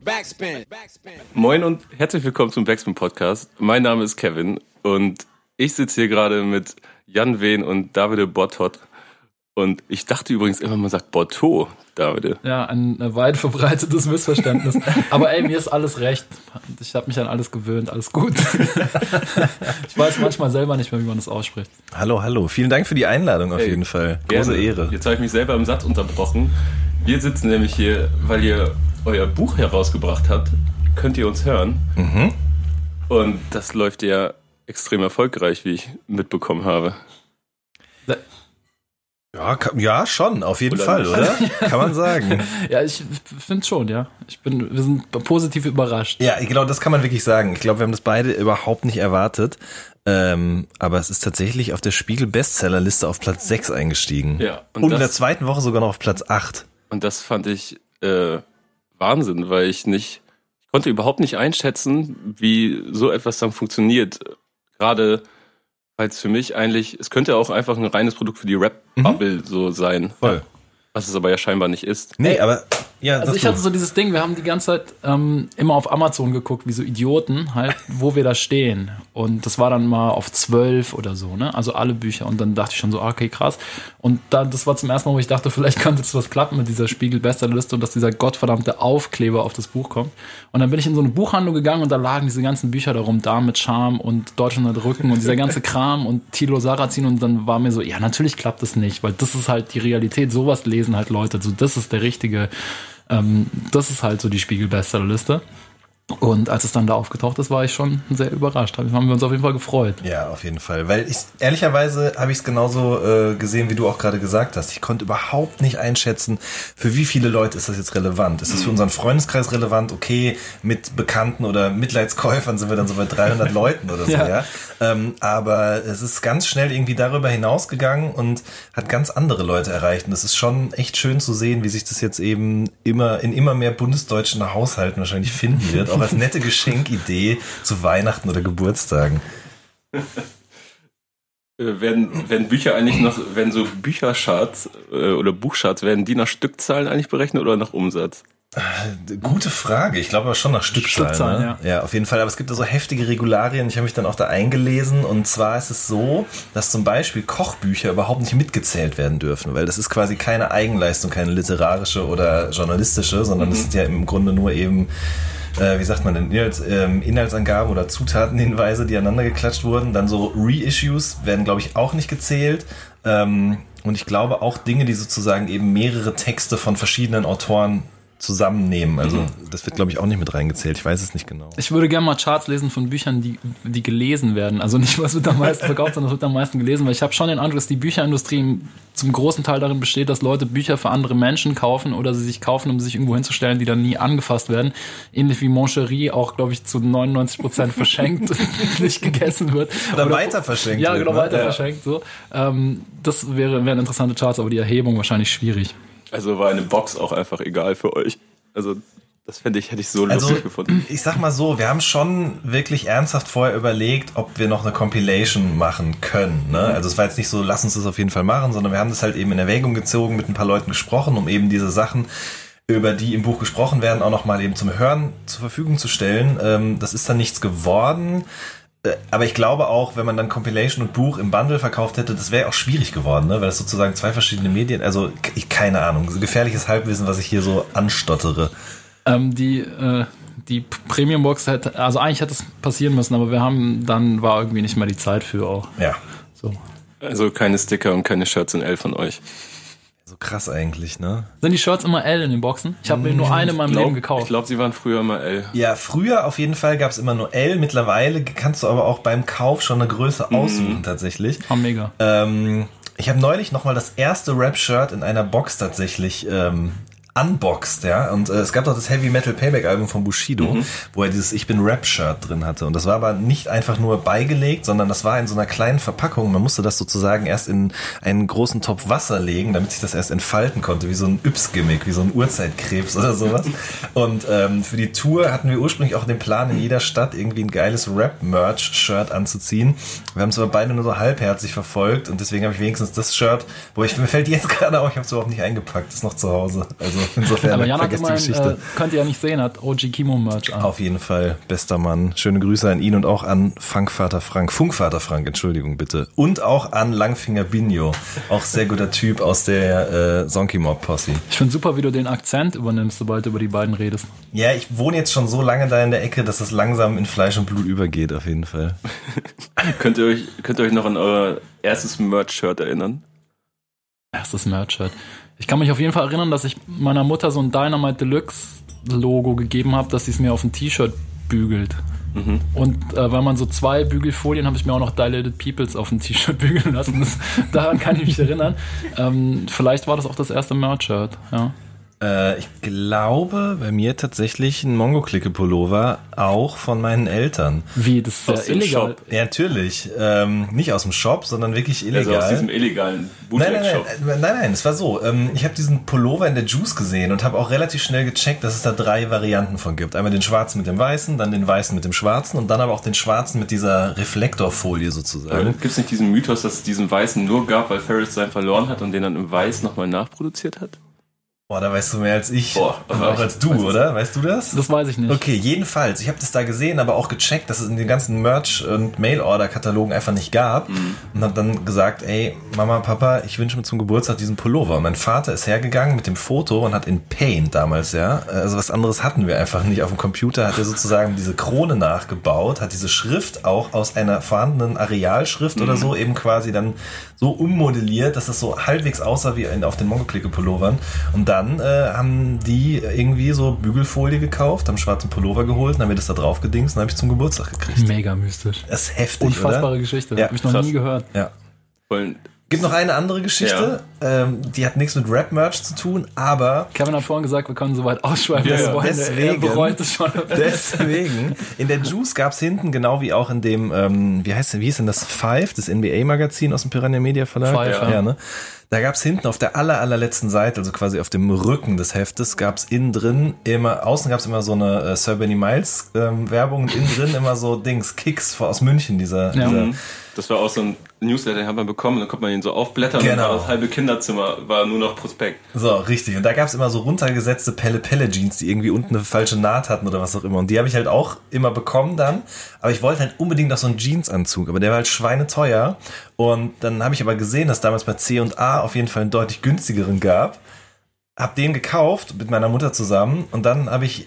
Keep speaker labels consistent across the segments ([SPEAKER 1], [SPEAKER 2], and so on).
[SPEAKER 1] Backspin.
[SPEAKER 2] Moin und herzlich willkommen zum Backspin Podcast. Mein Name ist Kevin und ich sitze hier gerade mit Jan Wehn und Davide Bottot. Und ich dachte übrigens immer, man sagt Botto, Davide.
[SPEAKER 3] Ja, ein weit verbreitetes Missverständnis. Aber ey, mir ist alles recht. Ich habe mich an alles gewöhnt, alles gut. ich weiß manchmal selber nicht mehr, wie man das ausspricht.
[SPEAKER 4] Hallo, hallo. Vielen Dank für die Einladung auf
[SPEAKER 2] Hey,
[SPEAKER 4] jeden Fall. Große
[SPEAKER 2] Gerne.
[SPEAKER 4] Ehre.
[SPEAKER 2] Jetzt habe ich mich selber im Satz unterbrochen. Wir sitzen nämlich hier, weil ihr euer Buch herausgebracht habt. Könnt ihr uns hören?
[SPEAKER 4] Mhm.
[SPEAKER 2] Und das läuft ja extrem erfolgreich, wie ich mitbekommen habe.
[SPEAKER 4] Ja, ka- ja, schon, auf jeden
[SPEAKER 2] Oder
[SPEAKER 4] Fall, oder? Kann man sagen.
[SPEAKER 3] Ja, ich finde schon, ja. Ich bin, wir sind positiv überrascht.
[SPEAKER 4] Ja, genau, das kann man wirklich sagen. Ich glaube, wir haben das beide überhaupt nicht erwartet. Ähm, aber es ist tatsächlich auf der Spiegel Bestsellerliste auf Platz 6 eingestiegen.
[SPEAKER 2] Ja, und
[SPEAKER 4] Und, in
[SPEAKER 2] das-
[SPEAKER 4] der zweiten Woche sogar noch auf Platz 8.
[SPEAKER 2] Und das fand ich äh, Wahnsinn, weil ich nicht, ich konnte überhaupt nicht einschätzen, wie so etwas dann funktioniert. Gerade weil es für mich eigentlich, es könnte auch einfach ein reines Produkt für die Rap-Bubble so sein.
[SPEAKER 4] Mhm. Voll.
[SPEAKER 2] Was es aber ja scheinbar nicht ist.
[SPEAKER 4] Nee, aber ja,
[SPEAKER 3] Also ich hatte so dieses Ding, wir haben die ganze Zeit ähm, immer auf Amazon geguckt, wie so Idioten, halt, wo wir da stehen. Und das war dann mal auf zwölf oder so, ne? Also alle Bücher. Und dann dachte ich schon so, ah, okay, krass. Und dann, das war zum ersten Mal, wo ich dachte, vielleicht könnte jetzt was klappen mit dieser Spiegel-Bestsellerliste und dass dieser gottverdammte Aufkleber auf das Buch kommt. Und dann bin ich in so eine Buchhandlung gegangen und da lagen diese ganzen Bücher darum, da mit Charme und Deutschland hat Rücken und dieser ganze Kram und Tilo Sarrazin und dann war mir so, ja, natürlich klappt das nicht, weil das ist halt die Realität, sowas lesen halt Leute, so das ist der richtige, ähm, das ist halt so die Spiegel-Bestsellerliste. Und als es dann da aufgetaucht ist, war ich schon sehr überrascht. Haben wir uns auf jeden Fall gefreut.
[SPEAKER 4] Ja, auf jeden Fall. Weil ich, ehrlicherweise habe ich es genauso äh, gesehen, wie du auch gerade gesagt hast. Ich konnte überhaupt nicht einschätzen, für wie viele Leute ist das jetzt relevant. Ist es für unseren Freundeskreis relevant? Okay, mit Bekannten oder Mitleidskäufern sind wir dann so bei 300 Leuten oder so, ja.
[SPEAKER 3] Ja.
[SPEAKER 4] Ähm, aber es ist ganz schnell irgendwie darüber hinausgegangen und hat ganz andere Leute erreicht. Und es ist schon echt schön zu sehen, wie sich das jetzt eben immer in immer mehr bundesdeutschen Haushalten wahrscheinlich finden wird. Auch als nette Geschenkidee zu Weihnachten oder Geburtstagen.
[SPEAKER 2] Äh, werden, werden Bücher eigentlich noch, werden so Büchercharts äh, oder Buchcharts, werden die nach Stückzahlen eigentlich berechnet oder nach Umsatz?
[SPEAKER 4] Gute Frage. Ich glaube aber schon nach Stückzahlen.
[SPEAKER 3] Stückzahlen,
[SPEAKER 4] ne? ja. auf jeden Fall. Aber es gibt da so heftige Regularien. Ich habe mich dann auch da eingelesen. Und zwar ist es so, dass zum Beispiel Kochbücher überhaupt nicht mitgezählt werden dürfen, weil das ist quasi keine Eigenleistung, keine literarische oder journalistische, sondern das sind ja im Grunde nur eben äh, wie sagt man denn, Inhalts, ähm, Inhaltsangaben oder Zutatenhinweise, die aneinander geklatscht wurden. Dann so Reissues werden, glaube ich, auch nicht gezählt. Ähm, und ich glaube auch Dinge, die sozusagen eben mehrere Texte von verschiedenen Autoren zusammennehmen. Also das wird, glaube ich, auch nicht mit reingezählt. Ich weiß es nicht genau.
[SPEAKER 3] Ich würde gerne mal Charts lesen von Büchern, die, die gelesen werden. Also nicht, was wird am meisten verkauft, sondern was wird am meisten gelesen. Weil ich habe schon den Eindruck, dass die Bücherindustrie zum großen Teil darin besteht, dass Leute Bücher für andere Menschen kaufen oder sie sich kaufen, um sich irgendwo hinzustellen, die dann nie angefasst werden. Ähnlich wie Moncherie auch, glaube ich, zu 99 Prozent verschenkt, nicht gegessen wird.
[SPEAKER 4] Oder weiter verschenkt
[SPEAKER 3] Ja, genau,
[SPEAKER 4] ne?
[SPEAKER 3] weiter
[SPEAKER 4] Ja.
[SPEAKER 3] verschenkt. So. Ähm, das wäre, wären interessante Charts, aber die Erhebung wahrscheinlich schwierig.
[SPEAKER 2] Also war eine Box auch einfach egal für euch. Also das fände ich, hätte ich so
[SPEAKER 4] Also,
[SPEAKER 2] lustig gefunden.
[SPEAKER 4] ich sag mal so, wir haben schon wirklich ernsthaft vorher überlegt, ob wir noch eine Compilation machen können. Ne? Also es war jetzt nicht so, lass uns das auf jeden Fall machen, sondern wir haben das halt eben in Erwägung gezogen, mit ein paar Leuten gesprochen, um eben diese Sachen, über die im Buch gesprochen werden, auch nochmal eben zum Hören zur Verfügung zu stellen. Ähm, das ist dann nichts geworden. Äh, Aber ich glaube auch, wenn man dann Compilation und Buch im Bundle verkauft hätte, das wäre auch schwierig geworden, ne? weil das sozusagen zwei verschiedene Medien, also ich, keine Ahnung, so gefährliches Halbwissen, was ich hier so anstottere.
[SPEAKER 3] Ähm, die äh, die Premium-Box hätte, also eigentlich hätte es passieren müssen, aber wir haben, dann war irgendwie nicht mehr die Zeit für auch.
[SPEAKER 4] Ja,
[SPEAKER 3] So.
[SPEAKER 2] Also keine Sticker und keine Shirts in L von euch.
[SPEAKER 4] So krass eigentlich, ne?
[SPEAKER 3] Sind die Shirts immer L in den Boxen? Ich habe mir nur eine in meinem Leben
[SPEAKER 2] Ich
[SPEAKER 3] gekauft.
[SPEAKER 2] glaube, sie waren früher mal L.
[SPEAKER 4] Ja, früher auf jeden Fall gab es immer nur L. Mittlerweile kannst du aber auch beim Kauf schon eine Größe aussuchen tatsächlich.
[SPEAKER 3] Ah, mega.
[SPEAKER 4] Ähm, ich habe neulich noch mal das erste Rap-Shirt in einer Box tatsächlich ähm, unboxed, ja. Und äh, es gab doch das Heavy Metal Payback Album von Bushido, wo er dieses Ich bin Rap-Shirt drin hatte. Und das war aber nicht einfach nur beigelegt, sondern das war in so einer kleinen Verpackung. Man musste das sozusagen erst in einen großen Topf Wasser legen, damit sich das erst entfalten konnte, wie so ein Yps-Gimmick, wie so ein Urzeitkrebs oder sowas. Und ähm, für die Tour hatten wir ursprünglich auch den Plan, in jeder Stadt irgendwie ein geiles Rap-Merch-Shirt anzuziehen. Wir haben es aber beide nur so halbherzig verfolgt und deswegen habe ich wenigstens das Shirt, wo ich mir fällt jetzt gerade auf, ich habe es überhaupt nicht eingepackt, ist noch zu Hause. Also insofern
[SPEAKER 3] Aber Jan hat
[SPEAKER 4] vergesst die Geschichte.
[SPEAKER 3] äh, könnt ihr ja nicht sehen, hat OG Kimo Merch an.
[SPEAKER 4] Auf jeden Fall, bester Mann. Schöne Grüße an ihn und auch an Funkvater Frank. Funkvater Frank, Entschuldigung bitte. Und auch an Langfinger Binjo. Auch sehr guter Typ aus der äh, Sonky Mob Posse.
[SPEAKER 3] Ich finde super, wie du den Akzent übernimmst, sobald du über die beiden redest.
[SPEAKER 4] Ja, ich wohne jetzt schon so lange da in der Ecke, dass es langsam in Fleisch und Blut übergeht, auf jeden Fall.
[SPEAKER 2] Könnt ihr euch, könnt ihr euch noch an euer erstes Merch-Shirt erinnern?
[SPEAKER 3] Erstes Merch-Shirt. Ich kann mich auf jeden Fall erinnern, dass ich meiner Mutter so ein Dynamite Deluxe Logo gegeben habe, dass sie es mir auf ein T-Shirt bügelt. Und äh, weil man so zwei Bügelfolien habe ich mir auch noch Dilated Peoples auf ein T-Shirt bügeln lassen. Das, daran kann ich mich erinnern. Ähm, vielleicht war das auch das erste Merch-Shirt. Ja.
[SPEAKER 4] Äh, ich glaube, bei mir tatsächlich ein Mongo-Klicke-Pullover, auch von meinen Eltern.
[SPEAKER 3] Wie, das ist
[SPEAKER 2] Aus
[SPEAKER 3] ja
[SPEAKER 2] dem
[SPEAKER 3] illegal.
[SPEAKER 2] Shop.
[SPEAKER 4] Ja, natürlich. Ähm, nicht aus dem Shop, sondern wirklich illegal.
[SPEAKER 2] Also aus diesem illegalen
[SPEAKER 4] Nein, nein,
[SPEAKER 2] Bootleg-Shop.
[SPEAKER 4] nein, nein, nein, es war so. Ähm, ich habe diesen Pullover in der Juice gesehen und habe auch relativ schnell gecheckt, dass es da drei Varianten von gibt. Einmal den schwarzen mit dem weißen, dann den weißen mit dem schwarzen und dann aber auch den schwarzen mit dieser Reflektorfolie sozusagen.
[SPEAKER 2] Gibt es nicht diesen Mythos, dass es diesen Weißen nur gab, weil Ferris seinen verloren hat und den dann im Weiß nochmal nachproduziert hat?
[SPEAKER 4] Boah, da weißt du mehr als ich.
[SPEAKER 2] Boah,
[SPEAKER 4] und auch als du, oder? Weißt du das?
[SPEAKER 3] Das weiß ich nicht.
[SPEAKER 4] Okay, jedenfalls. Ich habe das da gesehen, aber auch gecheckt, dass es in den ganzen Merch- und Mail-Order-Katalogen einfach nicht gab. Und habe dann gesagt, ey, Mama, Papa, ich wünsche mir zum Geburtstag diesen Pullover. Und mein Vater ist hergegangen mit dem Foto und hat in Paint damals, ja, also was anderes hatten wir einfach nicht. Auf dem Computer hat er sozusagen diese Krone nachgebaut, hat diese Schrift auch aus einer vorhandenen Arealschrift oder so eben quasi dann so ummodelliert, dass es so halbwegs aussah wie auf den Mongo-Klicke-Pullovern. Und dann äh, haben die irgendwie so Bügelfolie gekauft, haben schwarzen Pullover geholt, dann haben wir das da drauf gedingst und habe ich zum Geburtstag gekriegt.
[SPEAKER 3] Mega mystisch.
[SPEAKER 4] Das ist heftig,
[SPEAKER 3] Unfassbare
[SPEAKER 4] oder?
[SPEAKER 3] Geschichte.
[SPEAKER 4] Ja,
[SPEAKER 3] Habe ich noch
[SPEAKER 2] krass.
[SPEAKER 3] nie gehört.
[SPEAKER 4] Ja. Gibt noch eine andere Geschichte, ähm, die hat nichts mit Rap-Merch zu tun, aber
[SPEAKER 3] Kevin hat vorhin gesagt, wir können so weit ausschweifen,
[SPEAKER 2] Ja, ja.
[SPEAKER 3] Er
[SPEAKER 4] Deswegen.
[SPEAKER 3] bereut es schon.
[SPEAKER 4] Deswegen, in der Juice gab's hinten, genau wie auch in dem, ähm, wie heißt denn, wie hieß denn das, Five, das NBA-Magazin aus dem Piranha Media Verlag?
[SPEAKER 3] Five,
[SPEAKER 4] ja.
[SPEAKER 3] ja.
[SPEAKER 4] ne? Da gab's hinten auf der aller, allerletzten Seite, also quasi auf dem Rücken des Heftes, gab's innen drin immer, außen gab's immer so eine äh, Sir Benny Miles ähm, Werbung und innen drin immer so Dings, Kicks aus München, dieser,
[SPEAKER 3] Ja.
[SPEAKER 4] dieser
[SPEAKER 2] Mhm. das war auch so ein Newsletter, hat man bekommen, dann konnte man ihn so aufblättern und
[SPEAKER 4] Genau.
[SPEAKER 2] war das halbe Kinderzimmer war nur noch Prospekt.
[SPEAKER 4] So, richtig. Und da gab's immer so runtergesetzte Pelle-Pelle-Jeans, die irgendwie unten eine falsche Naht hatten oder was auch immer. Und die habe ich halt auch immer bekommen dann. Aber ich wollte halt unbedingt noch so einen Jeansanzug. Aber der war halt schweineteuer. Und dann habe ich aber gesehen, dass damals bei C&A auf jeden Fall einen deutlich günstigeren gab. Hab den gekauft mit meiner Mutter zusammen. Und dann habe ich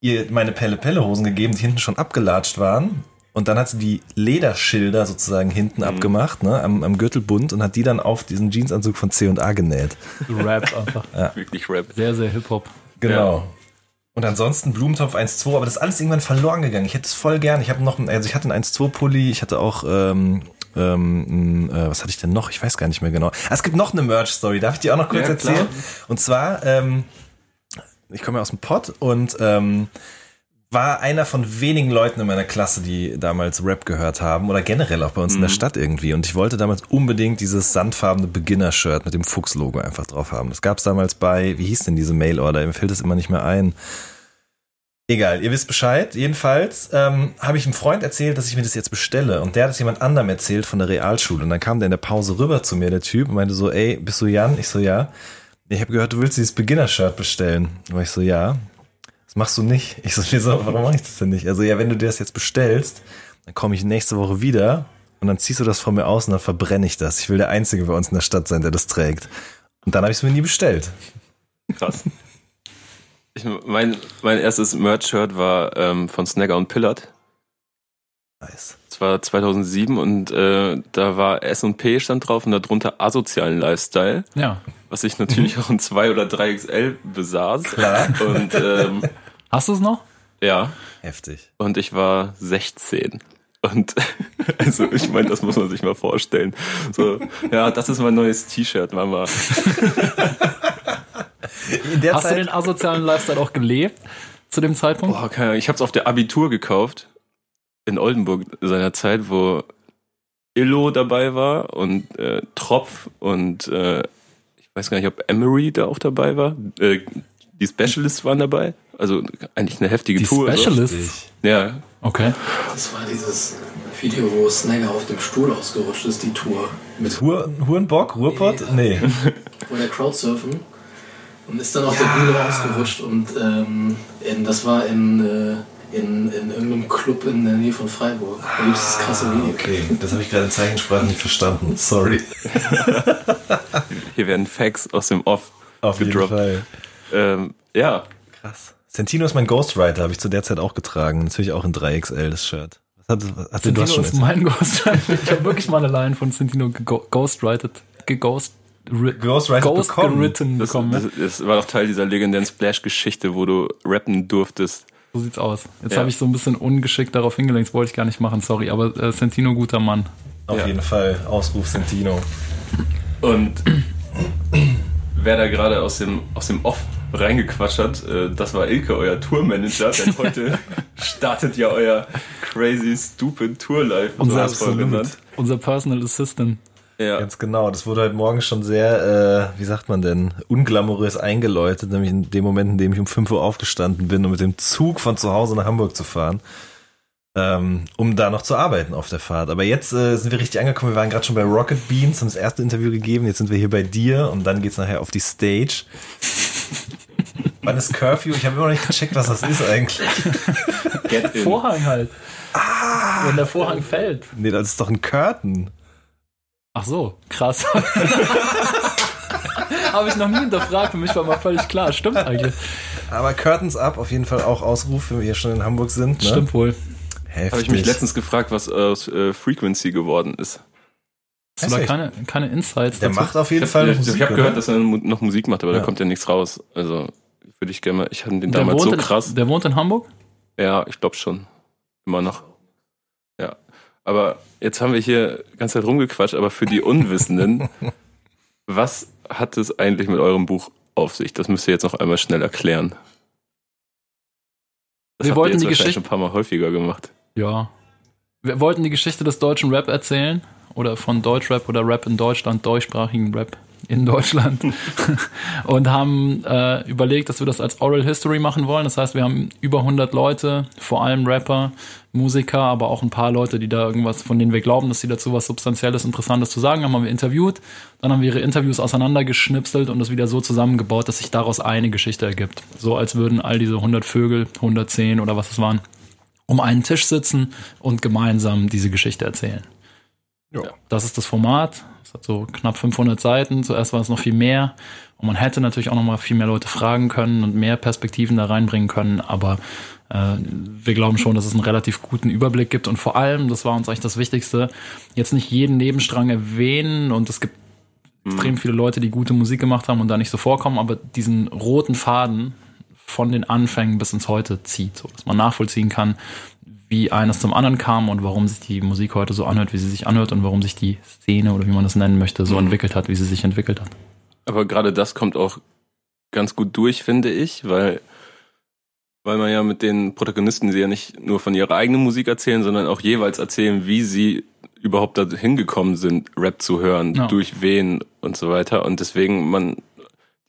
[SPEAKER 4] ihr meine Pelle-Pelle-Hosen gegeben, die hinten schon abgelatscht waren. Und dann hat sie die Lederschilder sozusagen hinten abgemacht, ne, am, am Gürtelbund und hat die dann auf diesen Jeansanzug von C&A genäht.
[SPEAKER 3] Rap einfach.
[SPEAKER 2] Wirklich Rap.
[SPEAKER 3] Sehr, sehr Hip-Hop.
[SPEAKER 4] Genau.
[SPEAKER 2] Ja.
[SPEAKER 4] Und ansonsten Blumentopf 1-2, aber das ist alles irgendwann verloren gegangen. Ich hätte es voll gern. Ich habe noch, einen- also ich hatte einen 1-2-Pulli, ich hatte auch, ähm, ähm, äh, was hatte ich denn noch? Ich weiß gar nicht mehr genau. Ah, es gibt noch eine Merch-Story, darf ich die auch noch kurz
[SPEAKER 2] Ja, klar.
[SPEAKER 4] erzählen? Und zwar, ähm, ich komme ja aus dem Pott und ähm, war einer von wenigen Leuten in meiner Klasse, die damals Rap gehört haben oder generell auch bei uns in der Stadt irgendwie. Und ich wollte damals unbedingt dieses sandfarbene Beginner-Shirt mit dem Fuchs-Logo einfach drauf haben. Das gab es damals bei, wie hieß denn diese Mail-Order? Mir fällt das immer nicht mehr ein. Egal, ihr wisst Bescheid. Jedenfalls ähm, habe ich einem Freund erzählt, dass ich mir das jetzt bestelle. Und der hat es jemand anderem erzählt von der Realschule. Und dann kam der in der Pause rüber zu mir, der Typ, und meinte so, ey, bist du Jan? Ich so, ja. Ich habe gehört, du willst dieses Beginner-Shirt bestellen. Und ich so, ja. Das machst du nicht. Ich so, wieso, warum mache ich das denn nicht? Also, ja, wenn du dir das jetzt bestellst, dann komme ich nächste Woche wieder und dann ziehst du das von mir aus und dann verbrenne ich das. Ich will der Einzige bei uns in der Stadt sein, der das trägt. Und dann habe ich es mir nie bestellt.
[SPEAKER 2] Krass. Ich, mein, mein erstes Merch-Shirt war ähm, von Snagger und Pillard.
[SPEAKER 4] Nice.
[SPEAKER 2] Das war 2007 und äh, da war S&P stand drauf und darunter asozialen Lifestyle,
[SPEAKER 3] Ja.
[SPEAKER 2] was ich natürlich auch in 2 oder 3XL besaß.
[SPEAKER 4] Klar.
[SPEAKER 2] Und ähm,
[SPEAKER 3] Hast du es noch?
[SPEAKER 2] ja,
[SPEAKER 4] Heftig.
[SPEAKER 2] und ich war 16. Und also ich meine, das muss man sich mal vorstellen. So, ja, das ist mein neues T-Shirt, Mama.
[SPEAKER 4] In der
[SPEAKER 3] Hast du
[SPEAKER 4] Zeit,
[SPEAKER 3] den asozialen Lifestyle auch gelebt zu dem Zeitpunkt?
[SPEAKER 2] Boah, keine Ahnung. Ich habe es auf der Abitur gekauft in Oldenburg seiner Zeit, wo Illo dabei war und äh, Tropf und äh, ich weiß gar nicht, ob Emery da auch dabei war. Äh, die Specialists waren dabei. Also eigentlich eine heftige
[SPEAKER 3] Die
[SPEAKER 2] Tour.
[SPEAKER 3] Specialists?
[SPEAKER 2] Ja,
[SPEAKER 3] Okay.
[SPEAKER 1] Das war dieses Video, wo Snagger auf dem Stuhl ausgerutscht ist, die Tour. Mit
[SPEAKER 4] Hur, Hurenbock, Ruhrpott? Nee.
[SPEAKER 1] vor der Crowdsurfen. und ist dann auf der Bühne ausgerutscht und ähm, in, das war in, äh, in, in irgendeinem Club in der Nähe von Freiburg. Da gibt es das krasse Video.
[SPEAKER 4] Okay, das habe ich gerade in Zeichensprache nicht verstanden. Sorry.
[SPEAKER 2] Hier werden Facts aus dem Off
[SPEAKER 4] Auf jeden
[SPEAKER 2] gedroppt.
[SPEAKER 4] Fall.
[SPEAKER 2] Ähm, ja,
[SPEAKER 4] Krass. Sentino ist mein Ghostwriter, habe ich zu der Zeit auch getragen. Natürlich auch in 3XL, das Shirt. Was hat, was hat du hast schon
[SPEAKER 3] ist
[SPEAKER 4] jetzt?
[SPEAKER 3] mein Ghostwriter. Ich habe wirklich mal eine Line von Sentino gego- ghostwrited, geghost, ri-
[SPEAKER 4] Ghostwriter
[SPEAKER 3] ghost
[SPEAKER 4] bekommen.
[SPEAKER 3] geritten
[SPEAKER 2] das,
[SPEAKER 3] bekommen.
[SPEAKER 2] das,
[SPEAKER 3] ne?
[SPEAKER 2] das war doch Teil dieser legendären Splash-Geschichte, wo du rappen durftest.
[SPEAKER 3] So sieht's aus. Jetzt
[SPEAKER 2] Ja.
[SPEAKER 3] habe ich so ein bisschen ungeschickt darauf hingelenkt, das wollte ich gar nicht machen, sorry. Aber äh, Sentino, guter Mann.
[SPEAKER 4] Auf
[SPEAKER 2] Ja.
[SPEAKER 4] jeden Fall. Ausruf Sentino.
[SPEAKER 2] Und wer da gerade aus dem, aus dem Off reingequatscht hat, äh, das war Ilke, euer Tourmanager, denn heute startet ja euer crazy, stupid Tour Live.
[SPEAKER 3] Unser
[SPEAKER 4] absolut.
[SPEAKER 3] Unser Personal Assistant.
[SPEAKER 2] Ja.
[SPEAKER 4] Ganz genau. Das wurde heute Morgen schon sehr, äh, wie sagt man denn, unglamourös eingeläutet, nämlich in dem Moment, in dem ich um 5 Uhr aufgestanden bin, um mit dem Zug von zu Hause nach Hamburg zu fahren. Ähm, um da noch zu arbeiten auf der Fahrt. Aber jetzt äh, sind wir richtig angekommen. Wir waren gerade schon bei Rocket Beans, haben das erste Interview gegeben. Jetzt sind wir hier bei dir und dann geht's nachher auf die Stage. Wann ist Curfew? Ich habe immer noch nicht gecheckt, was das ist eigentlich.
[SPEAKER 2] Get in.
[SPEAKER 3] Vorhang halt.
[SPEAKER 4] Ah!
[SPEAKER 3] Wenn der Vorhang fällt.
[SPEAKER 4] Nee, das ist doch ein Curtain.
[SPEAKER 3] Ach so, krass. Habe ich noch nie hinterfragt, für mich war mal völlig klar. Stimmt eigentlich.
[SPEAKER 4] Aber Curtains Up, auf jeden Fall auch Ausruf, wenn wir hier schon in Hamburg sind. Ne?
[SPEAKER 3] Stimmt wohl.
[SPEAKER 4] Heftig.
[SPEAKER 2] Habe ich mich letztens gefragt, was aus äh, Frequency geworden ist.
[SPEAKER 3] Hast du da
[SPEAKER 4] Echt?
[SPEAKER 3] keine, keine Insights
[SPEAKER 4] Der
[SPEAKER 3] dazu?
[SPEAKER 4] macht auf jeden
[SPEAKER 2] Ich
[SPEAKER 4] Fall
[SPEAKER 2] habe
[SPEAKER 4] Musik,
[SPEAKER 2] hab
[SPEAKER 4] oder?
[SPEAKER 2] gehört, dass er noch Musik macht, aber
[SPEAKER 4] Ja.
[SPEAKER 2] da kommt ja nichts raus. Also würde ich gerne mal. Ich hatte den
[SPEAKER 3] der
[SPEAKER 2] damals so
[SPEAKER 3] in,
[SPEAKER 2] krass.
[SPEAKER 3] Der wohnt in Hamburg?
[SPEAKER 2] Ja, ich glaube schon. Immer noch. Ja. Aber jetzt haben wir hier die ganze Zeit rumgequatscht, aber für die Unwissenden, was hat es eigentlich mit eurem Buch auf sich? Das müsst ihr jetzt noch einmal schnell erklären. Das
[SPEAKER 3] Wir wollten die Geschichte-
[SPEAKER 2] ein paar Mal häufiger gemacht.
[SPEAKER 3] Ja. Wir wollten die Geschichte des deutschen Rap erzählen. Oder von Deutschrap oder Rap in Deutschland, deutschsprachigen Rap in Deutschland. und haben äh, überlegt, dass wir das als Oral History machen wollen. Das heißt, wir haben über 100 Leute, vor allem Rapper, Musiker, aber auch ein paar Leute, die da irgendwas, von denen wir glauben, dass sie dazu was Substanzielles, Interessantes zu sagen haben, haben wir interviewt. Dann haben wir ihre Interviews auseinandergeschnipselt und das wieder so zusammengebaut, dass sich daraus eine Geschichte ergibt. So als würden all diese 100 Vögel, 110 oder was es waren, um einen Tisch sitzen und gemeinsam diese Geschichte erzählen.
[SPEAKER 4] Ja.
[SPEAKER 3] Das ist das Format. Es hat so knapp 500 Seiten. Zuerst war es noch viel mehr. Und man hätte natürlich auch noch mal viel mehr Leute fragen können und mehr Perspektiven da reinbringen können. Aber äh, wir glauben schon, dass es einen relativ guten Überblick gibt. Und vor allem, das war uns eigentlich das Wichtigste, jetzt nicht jeden Nebenstrang erwähnen. Und es gibt extrem viele Leute, die gute Musik gemacht haben und da nicht so vorkommen. Aber diesen roten Faden von den Anfängen bis ins Heute zieht, so dass man nachvollziehen kann, wie eines zum anderen kam und warum sich die Musik heute so anhört, wie sie sich anhört und warum sich die Szene oder wie man das nennen möchte, so entwickelt hat, wie sie sich entwickelt hat.
[SPEAKER 2] Aber gerade das kommt auch ganz gut durch, finde ich, weil, weil man ja mit den Protagonisten sie ja nicht nur von ihrer eigenen Musik erzählen, sondern auch jeweils erzählen, wie sie überhaupt da hingekommen sind, Rap zu hören,
[SPEAKER 3] Ja.
[SPEAKER 2] durch wen und so weiter. Und deswegen man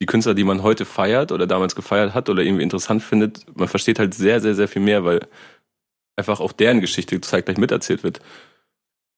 [SPEAKER 2] die Künstler, die man heute feiert oder damals gefeiert hat oder irgendwie interessant findet, man versteht halt sehr, sehr, sehr viel mehr, weil einfach auch deren Geschichte zeitgleich miterzählt wird.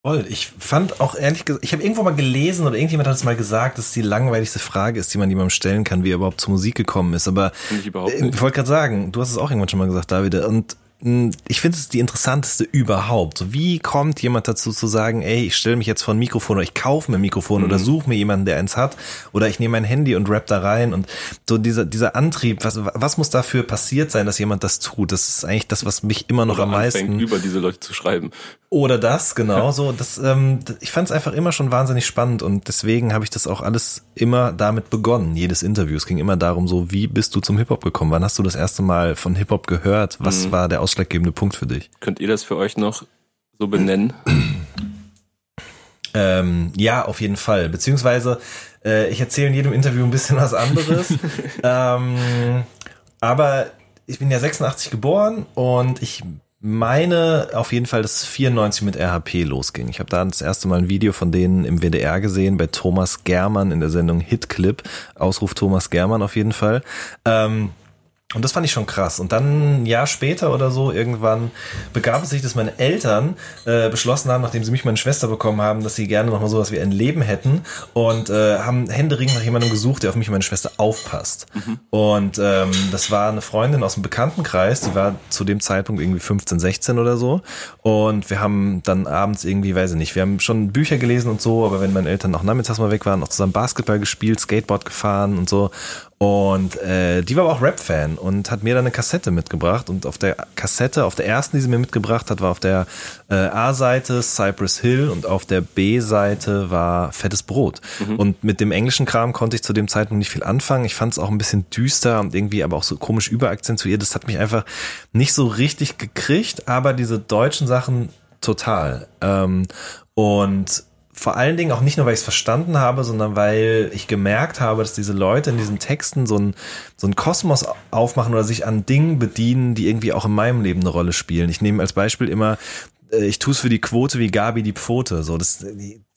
[SPEAKER 4] Voll. Ich fand auch ehrlich gesagt, ich habe irgendwo mal gelesen oder irgendjemand hat es mal gesagt, dass die langweiligste Frage ist, die man jemandem stellen kann, wie er überhaupt zur Musik gekommen ist. Aber
[SPEAKER 2] ich
[SPEAKER 4] ich wollte gerade sagen, du hast es auch irgendwann schon mal gesagt, David. Und ich finde es die interessanteste überhaupt. Wie kommt jemand dazu zu sagen, ey, ich stelle mich jetzt vor ein Mikrofon oder ich kaufe mir ein Mikrofon oder suche mir jemanden, der eins hat oder ich nehme mein Handy und rap da rein und so dieser, dieser Antrieb, was, was muss dafür passiert sein, dass jemand das tut? Das ist eigentlich das, was mich immer noch
[SPEAKER 2] Oder
[SPEAKER 4] am meisten
[SPEAKER 2] über diese Leute zu schreiben.
[SPEAKER 4] oder das, genau so. Das, ähm, ich fand es einfach immer schon wahnsinnig spannend und deswegen habe ich das auch alles immer damit begonnen. Jedes Interview. Es ging immer darum, so, wie bist du zum Hip-Hop gekommen? Wann hast du das erste Mal von Hip-Hop gehört? Was war der ausschlaggebende Punkt für dich?
[SPEAKER 2] Könnt ihr das für euch noch so benennen?
[SPEAKER 4] Ähm, ja, auf jeden Fall. Beziehungsweise, äh, ich erzähle in jedem Interview ein bisschen was anderes. ähm, aber ich bin ja 86 geboren und ich meine auf jeden Fall, dass es 94 mit RHP losging. Ich habe da das erste Mal ein Video von denen im WDR gesehen, bei Thomas Germann in der Sendung Hit Clip. Ausruf Thomas Germann auf jeden Fall. Ähm, Und das fand ich schon krass. Und dann ein Jahr später oder so irgendwann begab es sich, dass meine Eltern äh, beschlossen haben, nachdem sie mich meine Schwester bekommen haben, dass sie gerne noch mal sowas wie ein Leben hätten und äh, haben händeringend nach jemandem gesucht, der auf mich und meine Schwester aufpasst. Und ähm, das war eine Freundin aus dem Bekanntenkreis, die war zu dem Zeitpunkt irgendwie 15, 16 oder so. Und wir haben dann abends irgendwie, weiß ich nicht, wir haben schon Bücher gelesen und so, aber wenn meine Eltern noch nachmittags mal weg waren, auch zusammen Basketball gespielt, Skateboard gefahren und so. Und äh, die war aber auch Rap-Fan und hat mir dann eine Kassette mitgebracht. Und auf der Kassette, auf der ersten, die sie mir mitgebracht hat, war auf der äh, A-Seite Cypress Hill und auf der B-Seite war Fettes Brot. Und mit dem englischen Kram konnte ich zu dem Zeitpunkt nicht viel anfangen. Ich fand es auch ein bisschen düster und irgendwie aber auch so komisch überakzentuiert. Das hat mich einfach nicht so richtig gekriegt, aber diese deutschen Sachen total. Ähm, und vor allen Dingen auch nicht nur, weil ich es verstanden habe, sondern weil ich gemerkt habe, dass diese Leute in diesen Texten so ein so ein Kosmos aufmachen oder sich an Dingen bedienen, die irgendwie auch in meinem Leben eine Rolle spielen. Ich nehme als Beispiel immer, äh, ich tue es für die Quote wie Gabi die Pfote. So, das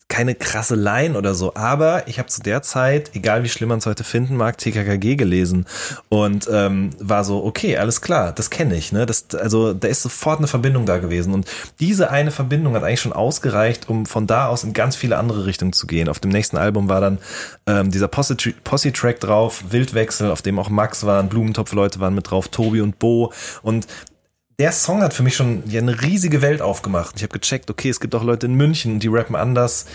[SPEAKER 4] keine krasse Line oder so, aber ich habe zu der Zeit, egal wie schlimm man es heute finden mag, TKKG gelesen und ähm, war so, okay, alles klar, das kenne ich, ne? Das, also da ist sofort eine Verbindung da gewesen und diese eine Verbindung hat eigentlich schon ausgereicht, um von da aus in ganz viele andere Richtungen zu gehen. Auf dem nächsten Album war dann ähm, dieser Posse-Track Posse drauf, Wildwechsel, auf dem auch Max waren, Blumentopf-Leute waren mit drauf, Tobi und Bo und der Song hat für mich schon ja, eine riesige Welt aufgemacht. Ich habe gecheckt, okay, es gibt auch Leute in München, die rappen anders.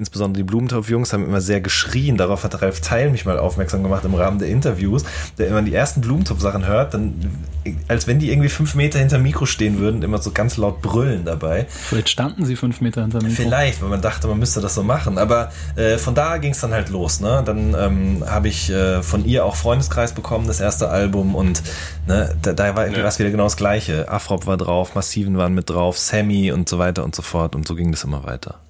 [SPEAKER 4] Insbesondere die Blumentopf-Jungs haben immer sehr geschrien. Darauf hat Ralf Teil mich mal aufmerksam gemacht im Rahmen der Interviews. Der immer die ersten Blumentopf-Sachen hört, dann, als wenn die irgendwie fünf Meter hinter dem Mikro stehen würden, immer so ganz laut brüllen dabei.
[SPEAKER 3] Vielleicht standen sie fünf Meter hinter mir.
[SPEAKER 4] Vielleicht, weil man dachte, man müsste das so machen. Aber äh, von da ging es dann halt los. Ne? Dann ähm, habe ich äh, von ihr auch Freundeskreis bekommen, das erste Album. Und ne, da, da war irgendwie
[SPEAKER 2] Ja.
[SPEAKER 4] was wieder genau das Gleiche. Afrop war drauf, Massiven waren mit drauf, Sammy und so weiter und so fort. Und so ging das immer weiter.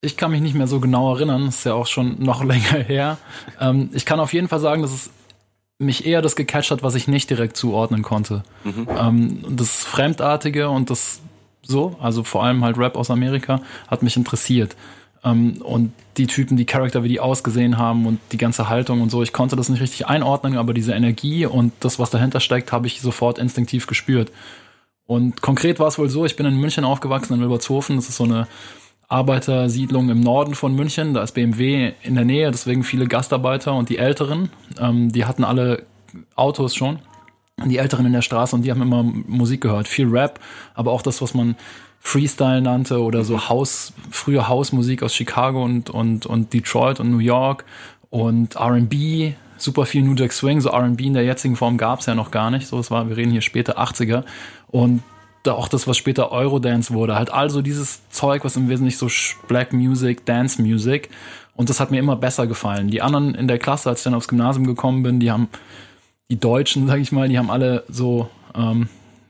[SPEAKER 3] Ich kann mich nicht mehr so genau erinnern, ist ja auch schon noch länger her. Ähm, ich kann auf jeden Fall sagen, dass es mich eher das gecatcht hat, was ich nicht direkt zuordnen konnte. Ähm, das Fremdartige und das so, also vor allem halt Rap aus Amerika, hat mich interessiert. Ähm, und die Typen, die Charakter, wie die ausgesehen haben und die ganze Haltung und so, ich konnte das nicht richtig einordnen, aber diese Energie und das, was dahinter steckt, habe ich sofort instinktiv gespürt. Und konkret war es wohl so, ich bin in München aufgewachsen, in Wilbertshofen, das ist so eine Arbeitersiedlung im Norden von München. Da ist BMW in der Nähe, deswegen viele Gastarbeiter und die Älteren, ähm, die hatten alle Autos schon. Die Älteren in der Straße und die haben immer Musik gehört. Viel Rap, aber auch das, was man Freestyle nannte oder so Haus, frühe Hausmusik aus Chicago und, und, und Detroit und New York und R&B, super viel New Jack Swing, so R&B in der jetzigen Form gab's ja noch gar nicht. So, es war, wir reden hier später 80er und da auch das, was später Eurodance wurde, halt also dieses Zeug, was im Wesentlichen so Black Music, Dance Music und das hat mir immer besser gefallen. Die anderen in der Klasse, als ich dann aufs Gymnasium gekommen bin, die haben die Deutschen, sag ich mal, die haben alle so ähm,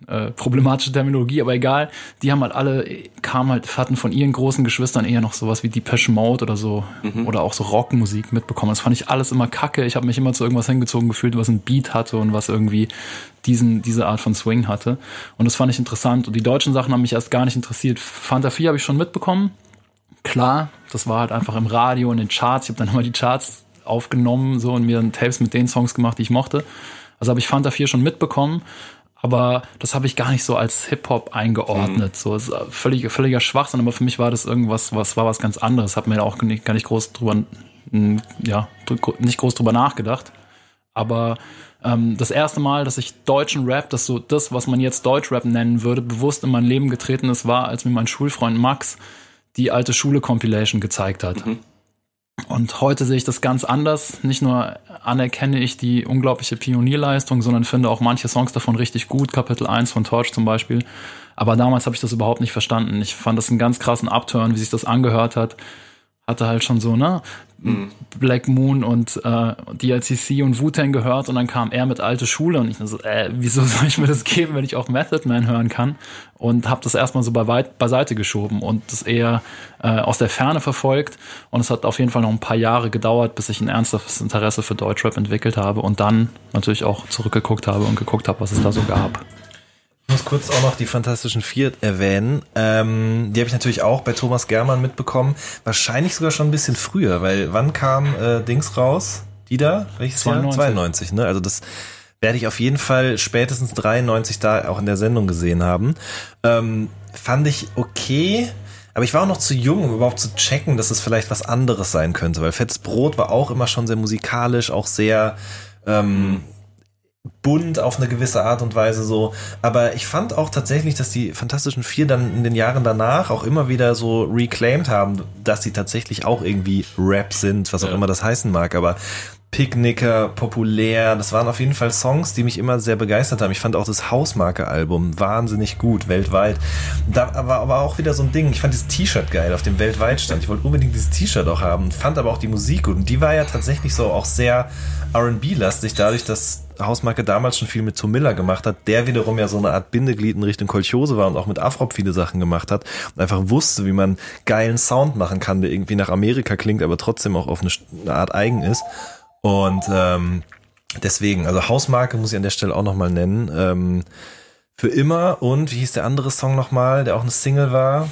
[SPEAKER 3] äh, problematische Terminologie, aber egal, die haben halt alle, kamen halt, hatten von ihren großen Geschwistern eher noch sowas wie Depeche Mode oder so, oder auch so Rockmusik mitbekommen. Das fand ich alles immer kacke. Ich habe mich immer zu irgendwas hingezogen gefühlt, was ein Beat hatte und was irgendwie diesen, diese Art von Swing hatte. Und das fand ich interessant. Und die deutschen Sachen haben mich erst gar nicht interessiert. Fanta 4 habe ich schon mitbekommen. Klar, das war halt einfach im Radio und in den Charts. Ich habe dann immer die Charts aufgenommen so und mir dann Tapes mit den Songs gemacht, die ich mochte. Also habe ich Fanta 4 schon mitbekommen, aber das habe ich gar nicht so als Hip-Hop eingeordnet. So es ist völlig, völliger Schwachsinn, aber für mich war das irgendwas, was war was ganz anderes. Hab mir auch nicht, gar nicht groß drüber, ja, nicht groß drüber nachgedacht. Aber ähm, das erste Mal, dass ich deutschen Rap, das so das, was man jetzt Deutschrap nennen würde, bewusst in mein Leben getreten ist, war, als mir mein Schulfreund Max die alte Schule-Compilation gezeigt hat. Und heute sehe ich das ganz anders. Nicht nur anerkenne ich die unglaubliche Pionierleistung, sondern finde auch manche Songs davon richtig gut. Kapitel 1 von Torch zum Beispiel. Aber damals habe ich das überhaupt nicht verstanden. Ich fand das einen ganz krassen Upturn, wie sich das angehört hat. Hatte halt schon so, ne? Black Moon und äh, DLCC und Wu-Tang gehört und dann kam er mit alte Schule und ich so, äh, wieso soll ich mir das geben, wenn ich auch Method Man hören kann? Und habe das erstmal so beiseite geschoben und das eher äh, aus der Ferne verfolgt und es hat auf jeden Fall noch ein paar Jahre gedauert, bis ich ein ernstes Interesse für Deutschrap entwickelt habe und dann natürlich auch zurückgeguckt habe und geguckt habe, was es da so gab.
[SPEAKER 4] Ich muss kurz auch noch die Fantastischen Vier erwähnen. Ähm, die habe ich natürlich auch bei Thomas Germann mitbekommen. Wahrscheinlich sogar schon ein bisschen früher, weil wann kam äh, Dings raus? Die da? Welches
[SPEAKER 3] 92.
[SPEAKER 4] Jahr? 92, ne? Also das werde ich auf jeden Fall spätestens 93 da auch in der Sendung gesehen haben. Ähm, fand ich okay. Aber ich war auch noch zu jung, um überhaupt zu checken, dass es vielleicht was anderes sein könnte, weil Fettes Brot war auch immer schon sehr musikalisch, auch sehr ähm, bunt auf eine gewisse Art und Weise so. Aber ich fand auch tatsächlich, dass die Fantastischen Vier dann in den Jahren danach auch immer wieder so reclaimed haben, dass sie tatsächlich auch irgendwie Rap sind, was auch
[SPEAKER 2] Ja.
[SPEAKER 4] immer das heißen mag. Aber Picknicker, populär, das waren auf jeden Fall Songs, die mich immer sehr begeistert haben. Ich fand auch das Hausmarke-Album wahnsinnig gut, weltweit. Da war aber auch wieder so ein Ding, ich fand dieses T-Shirt geil, auf dem weltweit stand. Ich wollte unbedingt dieses T-Shirt auch haben, fand aber auch die Musik gut. Und die war ja tatsächlich so auch sehr R&B-lastig, dadurch, dass Hausmarke damals schon viel mit Tom Miller gemacht hat, der wiederum ja so eine Art Bindeglied in Richtung Kolchose war und auch mit Afrop viele Sachen gemacht hat und einfach wusste, wie man geilen Sound machen kann, der irgendwie nach Amerika klingt, aber trotzdem auch auf eine, eine Art eigen ist. Und ähm, deswegen, also Hausmarke muss ich an der Stelle auch nochmal nennen. Ähm, für immer und wie hieß der andere Song nochmal, der auch eine Single war?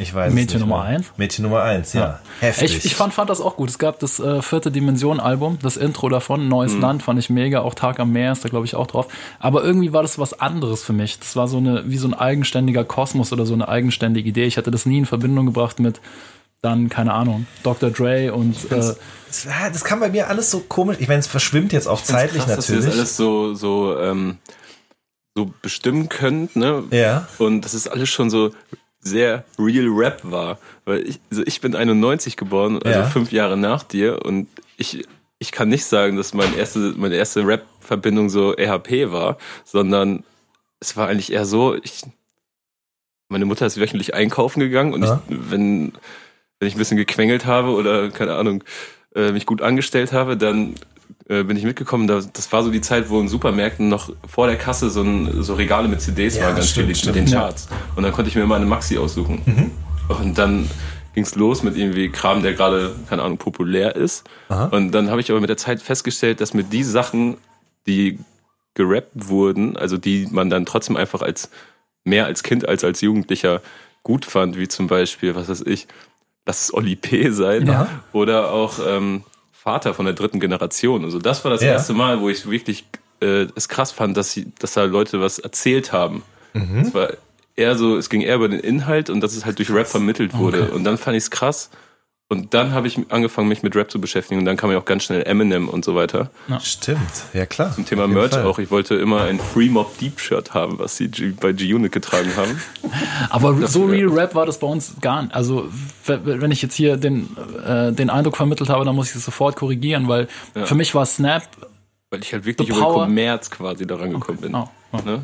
[SPEAKER 4] Ich weiß
[SPEAKER 3] Mädchen
[SPEAKER 4] nicht
[SPEAKER 3] Nummer
[SPEAKER 4] mehr.
[SPEAKER 3] eins?
[SPEAKER 4] Mädchen Nummer eins, ja.
[SPEAKER 3] Ja.
[SPEAKER 4] Heftig.
[SPEAKER 3] Ich, ich fand, fand das auch gut. Es gab das äh, vierte Dimension-Album, das Intro davon, Neues
[SPEAKER 4] Mhm.
[SPEAKER 3] Land, fand ich mega. Auch Tag am Meer ist da, glaube ich, auch drauf. Aber irgendwie war das was anderes für mich. Das war so eine, wie so ein eigenständiger Kosmos oder so eine eigenständige Idee. Ich hatte das nie in Verbindung gebracht mit dann, keine Ahnung, Dr. Dre und äh,
[SPEAKER 4] das, das kam bei mir alles so komisch. Ich meine, es verschwimmt jetzt auch zeitlich
[SPEAKER 2] Krass, dass ihr
[SPEAKER 4] natürlich.
[SPEAKER 2] das alles so, so, ähm, so bestimmen könnt, ne?
[SPEAKER 4] ja.
[SPEAKER 2] Und dass es alles schon so sehr real Rap war. Weil ich, also ich bin 91 geboren, also
[SPEAKER 4] Ja.
[SPEAKER 2] fünf Jahre nach dir und ich, ich kann nicht sagen, dass mein erste, meine erste Rap-Verbindung so RHP war, sondern es war eigentlich eher so, ich, meine Mutter ist wöchentlich einkaufen gegangen und
[SPEAKER 4] Ja.
[SPEAKER 2] ich, wenn, wenn ich ein bisschen gequengelt habe oder, keine Ahnung, äh, mich gut angestellt habe, dann äh, bin ich mitgekommen. Da, das war so die Zeit, wo in Supermärkten noch vor der Kasse so, ein, so Regale mit CDs
[SPEAKER 4] Ja,
[SPEAKER 2] waren, ganz
[SPEAKER 4] stimmt, stimmt,
[SPEAKER 2] mit den. Charts. Und dann konnte ich mir immer eine Maxi aussuchen. Und dann ging's los mit irgendwie Kram, der gerade, keine Ahnung, populär ist.
[SPEAKER 4] Aha.
[SPEAKER 2] Und dann habe ich aber mit der Zeit festgestellt, dass mir die Sachen, die gerappt wurden, also die man dann trotzdem einfach als mehr als Kind als als Jugendlicher gut fand, wie zum Beispiel, was weiß ich, lass es Oli P. sein
[SPEAKER 4] Ja.
[SPEAKER 2] oder auch ähm, Vater von der dritten Generation. Also das war das
[SPEAKER 4] Ja.
[SPEAKER 2] erste Mal, wo ich wirklich äh, es krass fand, dass sie, dass da Leute was erzählt haben.
[SPEAKER 4] Mhm.
[SPEAKER 2] Es war eher so, es ging eher über den Inhalt und dass es halt durch Rap vermittelt wurde. Und dann fand ich es krass. Und dann habe ich angefangen, mich mit Rap zu beschäftigen. Und dann kam ja auch ganz schnell Eminem und so weiter.
[SPEAKER 4] Stimmt. Ja, klar.
[SPEAKER 2] Zum Thema Merch
[SPEAKER 4] Fall.
[SPEAKER 2] auch. Ich wollte immer ein Free Mob Deep Shirt haben, was sie bei G-Unit getragen haben.
[SPEAKER 3] Aber so
[SPEAKER 2] ja.
[SPEAKER 3] Real Rap war das bei uns gar nicht. Also wenn ich jetzt hier den, äh, den Eindruck vermittelt habe, dann muss ich es sofort korrigieren, weil
[SPEAKER 2] Ja.
[SPEAKER 3] für mich war Snap,
[SPEAKER 2] Weil ich halt wirklich über den Kommerz quasi daran gekommen bin.
[SPEAKER 3] oh, oh.
[SPEAKER 2] Ne?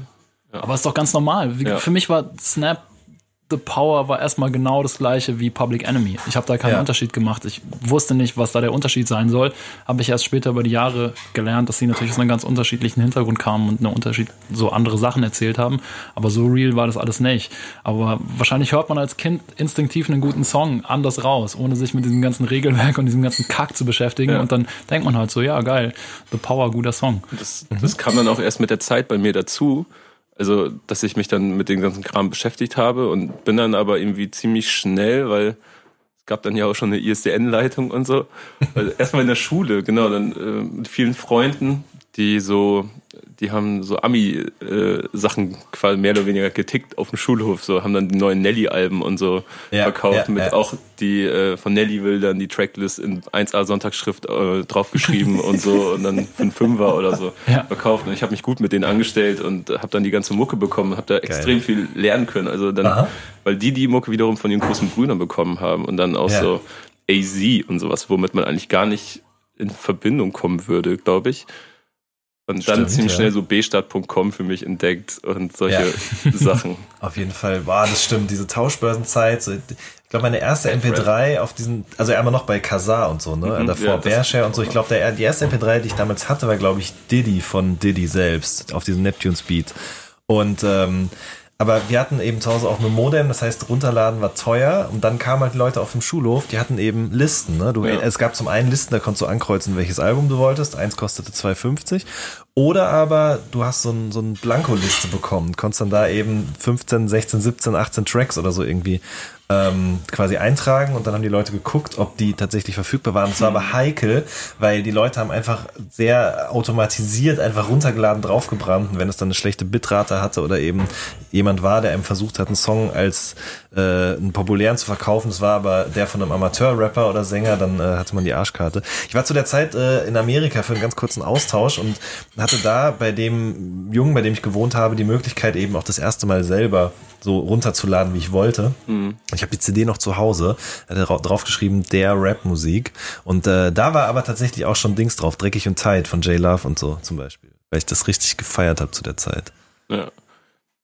[SPEAKER 3] aber ist doch ganz normal. Wie,
[SPEAKER 2] Ja.
[SPEAKER 3] Für mich war Snap The Power war erstmal genau das gleiche wie Public Enemy. Ich habe da keinen
[SPEAKER 4] Ja.
[SPEAKER 3] Unterschied gemacht. Ich wusste nicht, was da der Unterschied sein soll. Habe ich erst später über die Jahre gelernt, dass sie natürlich aus einem ganz unterschiedlichen Hintergrund kamen und eine Unterschied so andere Sachen erzählt haben. Aber so real war das alles nicht. Aber wahrscheinlich hört man als Kind instinktiv einen guten Song anders raus, ohne sich mit diesem ganzen Regelwerk und diesem ganzen Kack zu beschäftigen.
[SPEAKER 2] Ja.
[SPEAKER 3] Und dann denkt man halt so, ja geil, The Power, guter Song.
[SPEAKER 2] Das, das kam dann auch erst mit der Zeit bei mir dazu. Also, dass ich mich dann mit dem ganzen Kram beschäftigt habe und bin dann aber irgendwie ziemlich schnell, weil es gab dann ja auch schon eine ISDN-Leitung und so. Also erstmal in der Schule, genau, dann äh, mit vielen Freunden, die so, die haben so Ami-Sachen quasi mehr oder weniger getickt auf dem Schulhof, so haben dann die neuen Nelly-Alben und so
[SPEAKER 4] Ja,
[SPEAKER 2] verkauft
[SPEAKER 4] ja,
[SPEAKER 2] mit
[SPEAKER 4] ja.
[SPEAKER 2] auch die äh, von Nelly will dann die Tracklist in 1A Sonntagsschrift äh, draufgeschrieben und so und dann für einen Fünfer oder so verkauft und ich habe mich gut mit denen angestellt und habe dann die ganze Mucke bekommen, habe da extrem viel lernen können, also dann,
[SPEAKER 4] Aha.
[SPEAKER 2] weil die die Mucke wiederum von ihren großen Brüdern bekommen haben und dann auch so AZ und sowas, womit man eigentlich gar nicht in Verbindung kommen würde, glaube ich. Und dann
[SPEAKER 4] Stimmt,
[SPEAKER 2] ziemlich
[SPEAKER 4] ja.
[SPEAKER 2] schnell so bstadt.com für mich entdeckt und solche
[SPEAKER 4] Ja.
[SPEAKER 2] Sachen.
[SPEAKER 4] Auf jeden Fall, wow, das stimmt. Diese Tauschbörsenzeit. So, ich glaube, meine erste MP3 auf diesen, also einmal noch bei Kazaa und so, ne?
[SPEAKER 2] Mhm,
[SPEAKER 4] Davor
[SPEAKER 2] ja,
[SPEAKER 4] Bearshare und so. Ich glaube, der- die erste MP3, die ich damals hatte, war, glaube ich, Diddy von Diddy selbst auf diesem Neptune Speed. Und ähm, aber wir hatten eben zu Hause auch eine Modem, das heißt, runterladen war teuer und dann kamen halt Leute auf dem Schulhof, die hatten eben Listen. Ne? Du,
[SPEAKER 2] Ja.
[SPEAKER 4] Es gab zum einen Listen, da konntest du ankreuzen, welches Album du wolltest. Eins kostete 2,50 Oder aber du hast so, ein, so eine Blankoliste bekommen, konntest dann da eben 15, 16, 17, 18 Tracks oder so irgendwie ähm, quasi eintragen und dann haben die Leute geguckt, ob die tatsächlich verfügbar waren. Das war aber heikel, weil die Leute haben einfach sehr automatisiert einfach runtergeladen, draufgebrannt und wenn es dann eine schlechte Bitrate hatte oder eben jemand war, der einem versucht hat, einen Song als äh, einen populären zu verkaufen, das war aber der von einem Amateur-Rapper oder Sänger, dann äh, hatte man die Arschkarte. Ich war zu der Zeit äh, in Amerika für einen ganz kurzen Austausch und hatte da bei dem Jungen, bei dem ich gewohnt habe, die Möglichkeit eben auch das erste Mal selber so runterzuladen, wie ich wollte. Mhm. Ich habe die CD noch zu Hause, hatte draufgeschrieben, der Rap-Musik. Und äh, da war aber tatsächlich auch schon Dings drauf, Dreckig und Tight von J Love und so zum Beispiel. Weil ich das richtig gefeiert habe zu der Zeit.
[SPEAKER 3] Ja.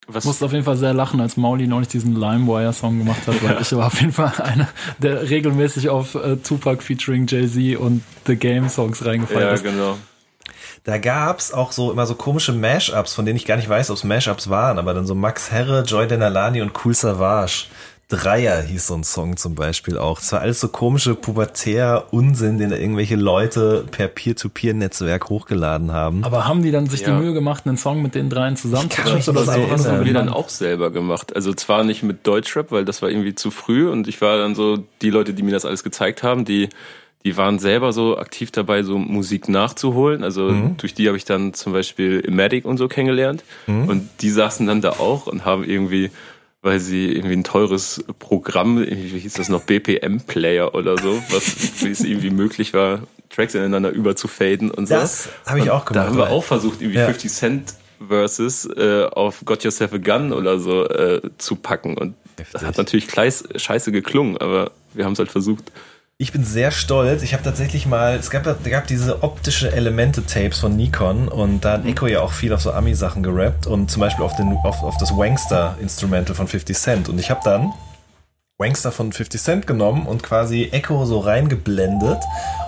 [SPEAKER 3] Was? Ich musste auf jeden Fall sehr lachen, als Mauli neulich diesen LimeWire-Song gemacht hat, weil ja. ich war auf jeden Fall einer, der regelmäßig auf äh, Tupac featuring Jay-Z und The Game Songs reingefallen
[SPEAKER 2] ja, ist. Ja, genau
[SPEAKER 4] da gab's auch so immer so komische Mashups, von denen ich gar nicht weiß, ob es Mashups waren, aber dann so Max Herre, Joy Denalani und Cool Savage. Dreier hieß so ein Song zum Beispiel auch. Das war alles so komische pubertär Unsinn, den irgendwelche Leute per Peer-to-Peer-Netzwerk hochgeladen haben.
[SPEAKER 3] Aber haben die dann sich ja. die Mühe gemacht, einen Song mit den dreien zusammen
[SPEAKER 2] zu machen? Oder so was haben wir dann auch selber gemacht. Also zwar nicht mit Deutschrap, weil das war irgendwie zu früh und ich war dann so die Leute, die mir das alles gezeigt haben, die die waren selber so aktiv dabei, so Musik nachzuholen. Also mhm. durch die habe ich dann zum Beispiel Imatic und so kennengelernt. Mhm. Und die saßen dann da auch und haben irgendwie, weil sie irgendwie ein teures Programm, wie hieß das noch, BPM-Player oder so, was wie es irgendwie möglich war, Tracks ineinander überzufaden und so.
[SPEAKER 4] Das habe ich auch gemacht.
[SPEAKER 2] Da haben wir auch versucht, irgendwie ja. 50 Cent Versus äh, auf Got Yourself a Gun oder so äh, zu packen. Und Heftig. das hat natürlich scheiße geklungen, aber wir haben es halt versucht.
[SPEAKER 4] Ich bin sehr stolz. Ich habe tatsächlich mal, es gab, gab diese optische Elemente-Tapes von Nikon und da hat Echo ja auch viel auf so Ami-Sachen gerappt und zum Beispiel auf, den, auf, auf das Wangster-Instrumental von 50 Cent. Und ich habe dann Wangster von 50 Cent genommen und quasi Echo so reingeblendet.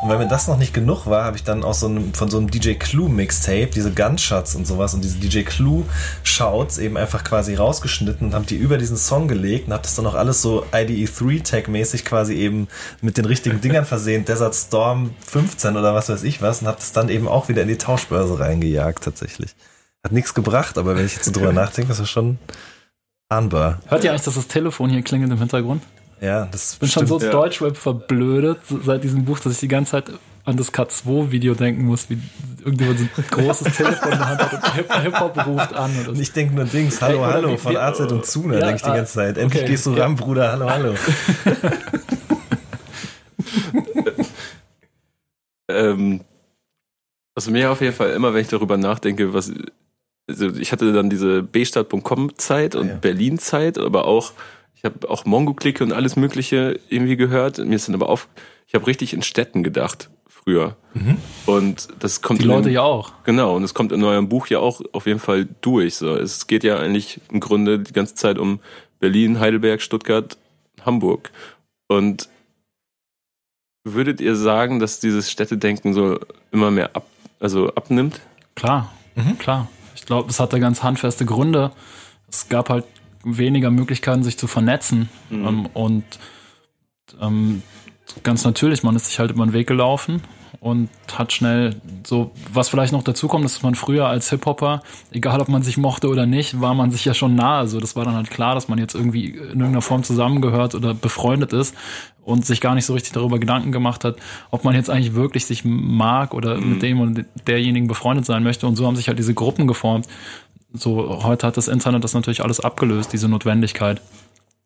[SPEAKER 4] Und wenn mir das noch nicht genug war, habe ich dann auch so einem, von so einem DJ Clue Mixtape diese Gunshots und sowas und diese DJ Clue Shouts eben einfach quasi rausgeschnitten und habe die über diesen Song gelegt und habe das dann auch alles so IDE 3 Tag mäßig quasi eben mit den richtigen Dingern versehen, Desert Storm 15 oder was weiß ich was und habe das dann eben auch wieder in die Tauschbörse reingejagt tatsächlich. Hat nichts gebracht, aber wenn ich jetzt so drüber nachdenke, ist das schon ahnbar.
[SPEAKER 3] Hört ihr eigentlich, dass das Telefon hier klingelt im Hintergrund?
[SPEAKER 4] Ja, das
[SPEAKER 3] Ich bin schon so ja. Deutschrap verblödet seit diesem Buch, dass ich die ganze Zeit an das K2-Video denken muss, wie irgendjemand so ein großes Telefon in der Hand hat und Hip-Hop ruft an.
[SPEAKER 4] Und ich denke nur Dings, hallo, hey, hallo, von AZ und Zuna, ja, denke ich die ganze Zeit. Endlich okay, gehst du ja. ran, Bruder, hallo, hallo.
[SPEAKER 2] ähm, also mir auf jeden Fall immer, wenn ich darüber nachdenke, was also ich hatte dann diese bstadt.com Zeit und ja. Berlin Zeit, aber auch ich habe auch Mongo Clique und alles mögliche irgendwie gehört. Mir ist dann aber auf ich habe richtig in Städten gedacht früher. Mhm. Und das kommt
[SPEAKER 3] die Leute dem, ja auch.
[SPEAKER 2] Genau, und es kommt in eurem Buch ja auch auf jeden Fall durch so. Es geht ja eigentlich im Grunde die ganze Zeit um Berlin, Heidelberg, Stuttgart, Hamburg. Und würdet ihr sagen, dass dieses Städtedenken so immer mehr ab, also abnimmt?
[SPEAKER 3] Klar, mhm. klar. Ich glaube, es hatte ganz handfeste Gründe. Es gab halt weniger Möglichkeiten, sich zu vernetzen. Mhm. Ähm, und ähm, ganz natürlich, man ist sich halt über den Weg gelaufen und hat schnell so, was vielleicht noch dazu kommt, dass man früher als Hip-Hopper, egal ob man sich mochte oder nicht, war man sich ja schon nahe. Also das war dann halt klar, dass man jetzt irgendwie in irgendeiner Form zusammengehört oder befreundet ist und sich gar nicht so richtig darüber Gedanken gemacht hat, ob man jetzt eigentlich wirklich sich mag oder mhm. mit dem und derjenigen befreundet sein möchte. Und so haben sich halt diese Gruppen geformt. So, heute hat das Internet das natürlich alles abgelöst, diese Notwendigkeit.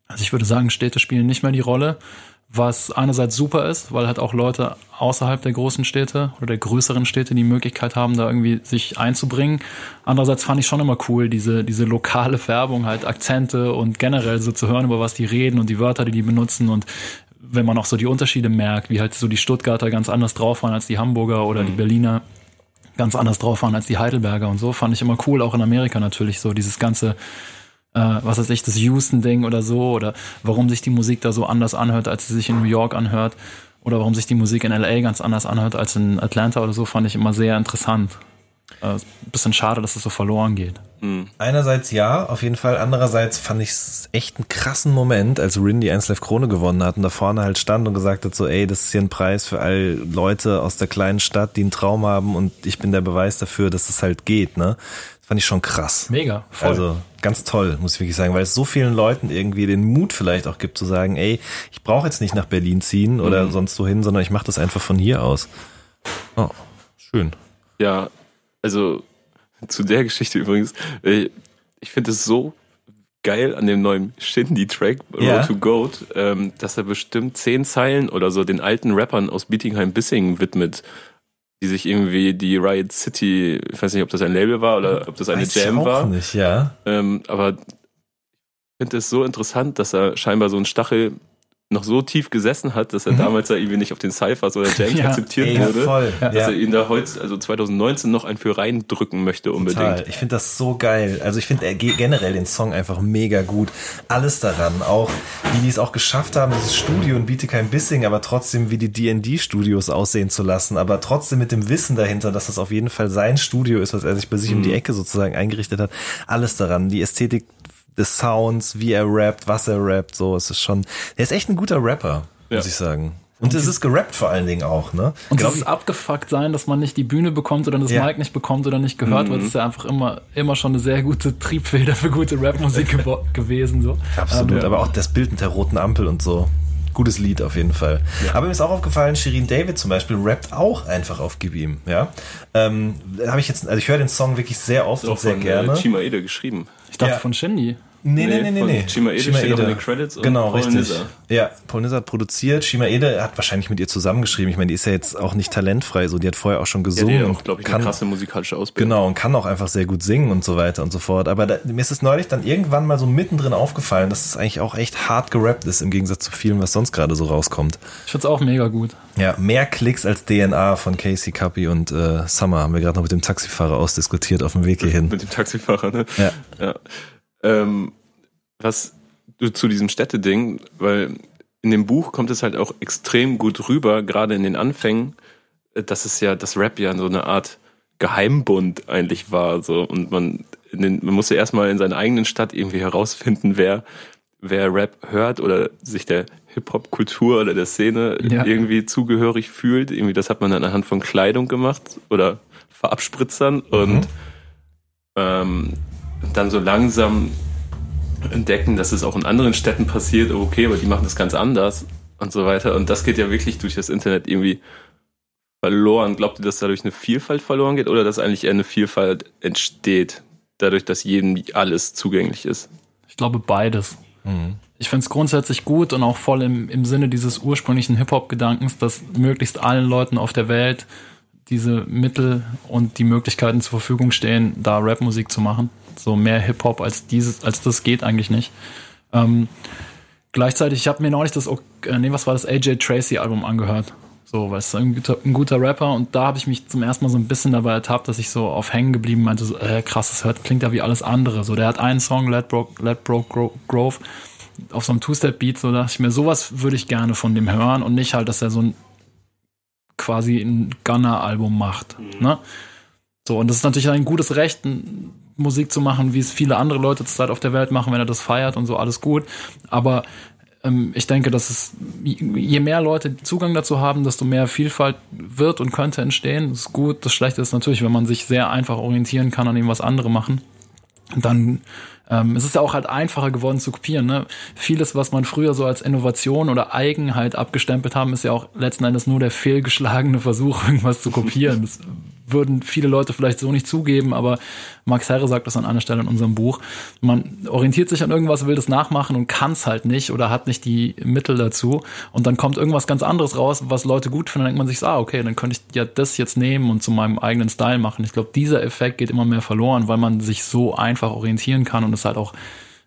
[SPEAKER 3] Also ich würde sagen, Städte spielen nicht mehr die Rolle was einerseits super ist, weil halt auch Leute außerhalb der großen Städte oder der größeren Städte die Möglichkeit haben, da irgendwie sich einzubringen. Andererseits fand ich schon immer cool, diese, diese lokale Färbung, halt Akzente und generell so zu hören, über was die reden und die Wörter, die die benutzen und wenn man auch so die Unterschiede merkt, wie halt so die Stuttgarter ganz anders drauf waren als die Hamburger oder mhm. die Berliner ganz anders drauf waren als die Heidelberger und so, fand ich immer cool, auch in Amerika natürlich so dieses ganze äh, was weiß ich, das Houston-Ding oder so, oder warum sich die Musik da so anders anhört, als sie sich in New York anhört, oder warum sich die Musik in LA ganz anders anhört als in Atlanta oder so, fand ich immer sehr interessant. äh, bisschen schade, dass es so verloren geht.
[SPEAKER 4] Einerseits ja, auf jeden Fall. Andererseits fand ich es echt einen krassen Moment, als Rin die 1 Live Krone gewonnen hat und da vorne halt stand und gesagt hat so, ey, das ist hier ein Preis für all Leute aus der kleinen Stadt, die einen Traum haben und ich bin der Beweis dafür, dass es halt geht, ne? Das fand ich schon krass.
[SPEAKER 3] Mega, voll.
[SPEAKER 4] Also ganz toll, muss ich wirklich sagen, weil es so vielen Leuten irgendwie den Mut vielleicht auch gibt zu sagen, ey, ich brauche jetzt nicht nach Berlin ziehen oder
[SPEAKER 3] Mhm.
[SPEAKER 4] sonst wohin, sondern ich mache das einfach von hier aus. Oh, schön.
[SPEAKER 2] Ja, also zu der Geschichte übrigens, äh, ich finde es so geil an dem neuen Shindy-Track Road
[SPEAKER 4] Ja.
[SPEAKER 2] to Goat, ähm, dass er bestimmt zehn Zeilen oder so den alten Rappern aus Bietigheim-Bissingen widmet, die sich irgendwie die Riot City, ich weiß nicht, ob das ein Label war oder ob das eine
[SPEAKER 4] Weiß ich
[SPEAKER 2] Jam
[SPEAKER 4] auch
[SPEAKER 2] war,
[SPEAKER 4] nicht, ja.
[SPEAKER 2] ähm, aber ich finde es so interessant, dass er scheinbar so ein Stachel noch so tief gesessen hat, dass er damals da irgendwie nicht auf den Cyphers oder Jams
[SPEAKER 3] Ja.
[SPEAKER 2] akzeptiert
[SPEAKER 4] Ey,
[SPEAKER 2] wurde.
[SPEAKER 4] voll.
[SPEAKER 3] Ja.
[SPEAKER 2] Dass er ihn da heute, also 2019, noch ein für reindrücken möchte unbedingt.
[SPEAKER 4] Total. Ich finde das so geil. Also ich finde ge- generell den Song einfach mega gut. Alles daran, auch wie die es auch geschafft haben, dieses Studio in Bietigheim-Bissing, aber trotzdem wie die D&D-Studios aussehen zu lassen, aber trotzdem mit dem Wissen dahinter, dass das auf jeden Fall sein Studio ist, was er sich bei sich um die Ecke sozusagen eingerichtet hat. Alles daran, die Ästhetik des Sounds, wie er rappt, was er rappt, so, es ist schon, er ist echt ein guter Rapper, muss
[SPEAKER 2] Ja.
[SPEAKER 4] ich sagen. Und es ist gerappt vor allen Dingen auch, ne?
[SPEAKER 3] Und
[SPEAKER 4] Glaub
[SPEAKER 3] dieses abgefuckt sein, dass man nicht die Bühne bekommt oder das
[SPEAKER 4] Ja.
[SPEAKER 3] Mic nicht bekommt oder nicht gehört wird, ist ja einfach immer, immer schon eine sehr gute Triebfeder für gute Rapmusik gewo- gewesen. So.
[SPEAKER 4] Absolut,
[SPEAKER 3] Ähm,
[SPEAKER 4] aber auch das Bild mit der roten Ampel und so. Gutes Lied auf jeden Fall. Aber mir ist auch aufgefallen, Shirin David zum Beispiel rappt auch einfach auf Gib ihm. Ja, ähm, habe ich jetzt, also ich höre den Song wirklich sehr oft
[SPEAKER 2] Ist
[SPEAKER 4] und
[SPEAKER 2] auch
[SPEAKER 4] sehr
[SPEAKER 2] von
[SPEAKER 4] gerne.
[SPEAKER 2] äh, Chima Ede geschrieben.
[SPEAKER 3] Ich dachte
[SPEAKER 4] Ja.
[SPEAKER 3] von Shindy.
[SPEAKER 4] Nee, nee, nee, nee, nee.
[SPEAKER 2] Chima Ede steht auch in den Credits und
[SPEAKER 4] Genau,
[SPEAKER 2] Paul
[SPEAKER 4] richtig.
[SPEAKER 2] Nizar.
[SPEAKER 4] Ja, Paul Nizar hat produziert. Shima Ede hat wahrscheinlich mit ihr zusammengeschrieben. Ich meine, die ist ja jetzt auch nicht talentfrei, so die hat vorher auch schon
[SPEAKER 2] Ja,
[SPEAKER 4] gesungen.
[SPEAKER 2] der
[SPEAKER 4] und
[SPEAKER 2] auch, glaube ich,
[SPEAKER 4] kann,
[SPEAKER 2] eine krasse musikalische Ausbildung.
[SPEAKER 4] Genau, und kann auch einfach sehr gut singen und so weiter und so fort. Aber da, mir ist es neulich dann irgendwann mal so mittendrin aufgefallen, dass es eigentlich auch echt hart gerappt ist, im Gegensatz zu vielem, was sonst gerade so rauskommt.
[SPEAKER 3] Ich find's auch mega gut.
[SPEAKER 4] Ja, mehr Klicks als DNA von Casey Cuppy und äh, Summer haben wir gerade noch mit dem Taxifahrer ausdiskutiert auf dem Weg hierhin.
[SPEAKER 2] Mit dem Taxifahrer, ne?
[SPEAKER 4] Ja.
[SPEAKER 2] ja. Ähm, was du zu diesem Städteding, weil in dem Buch kommt es halt auch extrem gut rüber, gerade in den Anfängen, äh, dass es ja, das Rap ja so eine Art Geheimbund eigentlich war, so und man, den, man musste erstmal in seiner eigenen Stadt irgendwie herausfinden, wer, wer Rap hört oder sich der Hip-Hop-Kultur oder der Szene
[SPEAKER 3] Ja.
[SPEAKER 2] irgendwie zugehörig fühlt. Irgendwie, das hat man dann anhand von Kleidung gemacht oder Farbspritzern und ähm, dann so langsam entdecken, dass es auch in anderen Städten passiert, oh, okay, aber die machen das ganz anders und so weiter. Und das geht ja wirklich durch das Internet irgendwie verloren. Glaubt ihr, dass dadurch eine Vielfalt verloren geht oder dass eigentlich eher eine Vielfalt entsteht, dadurch, dass jedem alles zugänglich ist?
[SPEAKER 3] Ich glaube beides. Ich finde es grundsätzlich gut und auch voll im, im Sinne dieses ursprünglichen Hip-Hop-Gedankens, dass möglichst allen Leuten auf der Welt diese Mittel und die Möglichkeiten zur Verfügung stehen, da Rapmusik zu machen. So mehr Hip-Hop als dieses, als das geht eigentlich nicht. Ähm, gleichzeitig, ich habe mir neulich das, äh, nee, was war das AJ Tracy Album angehört. So, weil es ein guter, ein guter Rapper und da habe ich mich zum ersten Mal so ein bisschen dabei ertappt, dass ich so auf hängen geblieben meinte, so, äh, krass, das hört, klingt ja wie alles andere. So, der hat einen Song, Let Broke, Let Broke Gro Grove, auf so einem Two-Step-Beat, so dachte ich mir, sowas würde ich gerne von dem hören und nicht halt, dass er so ein quasi ein Gunner-Album macht. Ne? So, und das ist natürlich ein gutes Recht, Musik zu machen, wie es viele andere Leute zurzeit auf der Welt machen, wenn er das feiert und so, alles gut. Aber ähm, ich denke, dass es, je mehr Leute Zugang dazu haben, desto mehr Vielfalt wird und könnte entstehen. Das ist gut. Das Schlechte ist natürlich, wenn man sich sehr einfach orientieren kann an dem, was andere machen. Dann ähm, es ist ja auch halt einfacher geworden zu kopieren. Ne? Vieles, was man früher so als Innovation oder Eigenheit abgestempelt haben, ist ja auch letzten Endes nur der fehlgeschlagene Versuch, irgendwas zu kopieren. Das würden viele Leute vielleicht so nicht zugeben, aber Max Herre sagt das an einer Stelle in unserem Buch. Man orientiert sich an irgendwas, will das nachmachen und kann es halt nicht oder hat nicht die Mittel dazu. Und dann kommt irgendwas ganz anderes raus, was Leute gut finden. Dann denkt man sich, ah, okay, dann könnte ich ja das jetzt nehmen und zu meinem eigenen Style machen. Ich glaube, dieser Effekt geht immer mehr verloren, weil man sich so einfach orientieren kann und es halt auch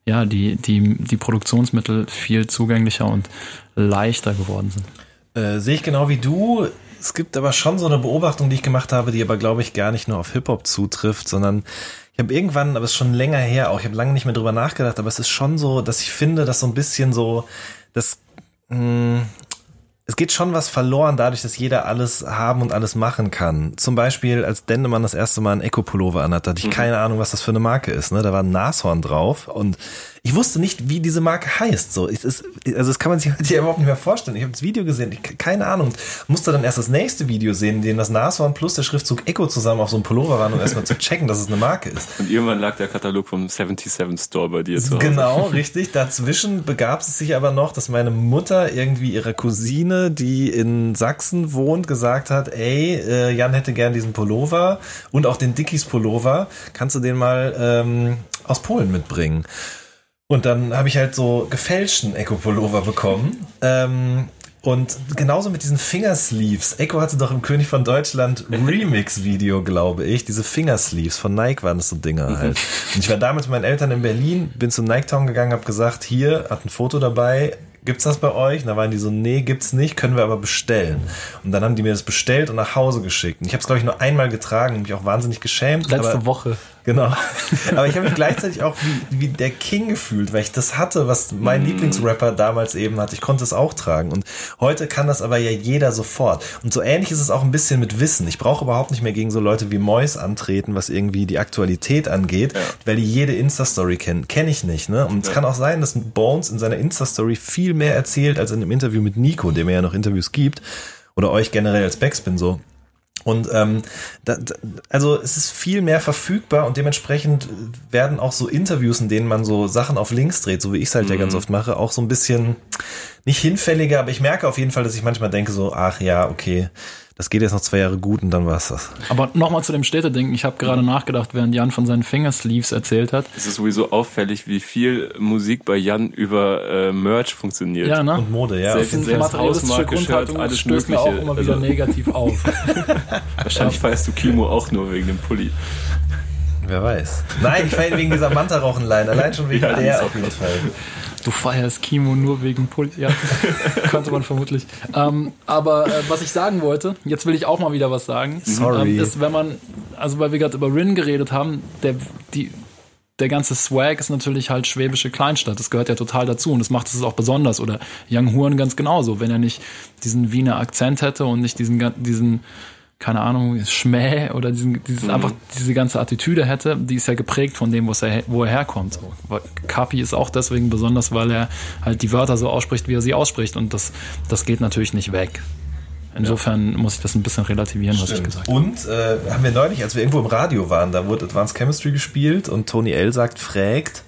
[SPEAKER 3] ja, die, die, die Produktionsmittel viel zugänglicher und leichter geworden sind.
[SPEAKER 4] Äh, sehe ich genau wie du. Es gibt aber schon so eine Beobachtung, die ich gemacht habe, die aber, glaube ich, gar nicht nur auf Hip-Hop zutrifft, sondern ich habe irgendwann, aber es ist schon länger her auch, ich habe lange nicht mehr drüber nachgedacht, aber es ist schon so, dass ich finde, dass so ein bisschen so, dass mh, es geht schon was verloren dadurch, dass jeder alles haben und alles machen kann. Zum Beispiel, als Dendemann das erste Mal ein Eco-Pullover anhat, hatte ich
[SPEAKER 2] Mhm.
[SPEAKER 4] keine Ahnung, was das für eine Marke ist. Ne? Da war ein Nashorn drauf und ich wusste nicht, wie diese Marke heißt. So, es ist, also das kann man sich heute überhaupt nicht mehr vorstellen. Ich habe das Video gesehen, ich, keine Ahnung. Musste dann erst das nächste Video sehen, in dem das Nashorn plus der Schriftzug Eco zusammen auf so einem Pullover waren, um erstmal zu checken, dass es eine Marke ist.
[SPEAKER 2] Und irgendwann lag der Katalog vom 77 Store bei dir zu Hause.
[SPEAKER 4] Genau, richtig. Dazwischen begab es sich aber noch, dass meine Mutter irgendwie ihrer Cousine, die in Sachsen wohnt, gesagt hat, ey, äh, Jan hätte gern diesen Pullover und auch den Dickies Pullover. Kannst du den mal ähm, aus Polen mitbringen? Und dann habe ich halt so gefälschten Eco-Pullover bekommen. Ähm, und genauso mit diesen Fingersleeves. Echo hatte doch im König von Deutschland Remix-Video, glaube ich. Diese Fingersleeves von Nike waren das so Dinger halt. Und ich war damals mit meinen Eltern in Berlin, bin zum Nike Town gegangen, habe gesagt, hier, hat ein Foto dabei. Gibt's das bei euch? Und da waren die so, nee, gibt's nicht, können wir aber bestellen. Und dann haben die mir das bestellt und nach Hause geschickt. Und ich habe es, glaube ich, nur einmal getragen und mich auch wahnsinnig geschämt.
[SPEAKER 3] Letzte Woche.
[SPEAKER 4] Genau. Aber ich habe mich gleichzeitig auch wie, wie der King gefühlt, weil ich das hatte, was mein Lieblingsrapper damals eben hatte. Ich konnte es auch tragen. Und heute kann das aber ja jeder sofort. Und so ähnlich ist es auch ein bisschen mit Wissen. Ich brauche überhaupt nicht mehr gegen so Leute wie Mois antreten, was irgendwie die Aktualität angeht, weil die jede Insta-Story kennen. Kenne ich nicht. Ne? Und es kann auch sein, dass Bones in seiner Insta-Story viel mehr erzählt als in dem Interview mit Nico, dem er ja noch Interviews gibt. Oder euch generell als Backspin so. Und ähm, da, da, also es ist viel mehr verfügbar und dementsprechend werden auch so Interviews, in denen man so Sachen auf Links dreht, so wie ich es halt ja ganz oft mache, auch so ein bisschen nicht hinfälliger, aber ich merke auf jeden Fall, dass ich manchmal denke so, ach ja, okay, das geht jetzt noch zwei Jahre gut und dann war's das.
[SPEAKER 3] Aber nochmal zu dem Städtedenken. Ich habe gerade nachgedacht, während Jan von seinen Fingersleeves erzählt hat.
[SPEAKER 2] Es ist sowieso auffällig, wie viel Musik bei Jan über äh, Merch funktioniert.
[SPEAKER 3] Ja, ne?
[SPEAKER 4] Und Mode, ja.
[SPEAKER 2] Selbst-
[SPEAKER 3] sind
[SPEAKER 2] selbst
[SPEAKER 3] materialistische
[SPEAKER 2] Hausmarke, Shirt,
[SPEAKER 3] Grundhaltung
[SPEAKER 2] alles
[SPEAKER 3] stößt mir auch immer wieder
[SPEAKER 2] Also-
[SPEAKER 3] negativ auf.
[SPEAKER 2] Wahrscheinlich feierst du Kimo auch nur wegen dem Pulli.
[SPEAKER 4] Wer weiß. Nein, ich feiere wegen dieser Manta-Rauchen-Line, allein schon wegen
[SPEAKER 2] Ja,
[SPEAKER 4] der auf jeden Fall.
[SPEAKER 3] Du feierst Kimo nur wegen Pulli. Ja, könnte man vermutlich. Ähm, aber äh, was ich sagen wollte, jetzt will ich auch mal wieder was sagen.
[SPEAKER 4] Sorry.
[SPEAKER 3] Ähm, ist, wenn man, also weil wir gerade über Rin geredet haben, der, die, der ganze Swag ist natürlich halt schwäbische Kleinstadt. Das gehört ja total dazu und das macht es auch besonders. Oder Young Huren ganz genauso. Wenn er nicht diesen Wiener Akzent hätte und nicht diesen, diesen keine Ahnung, Schmäh oder diesen, dieses einfach diese ganze Attitüde hätte, die ist ja geprägt von dem, wo er, wo er herkommt. So. Kapi ist auch deswegen besonders, weil er halt die Wörter so ausspricht, wie er sie ausspricht und das, das geht natürlich nicht weg. Insofern muss ich das ein bisschen relativieren, was ich gesagt habe.
[SPEAKER 4] Und äh, haben wir neulich, als wir irgendwo im Radio waren, da wurde Advanced Chemistry gespielt und Tony L sagt, fragt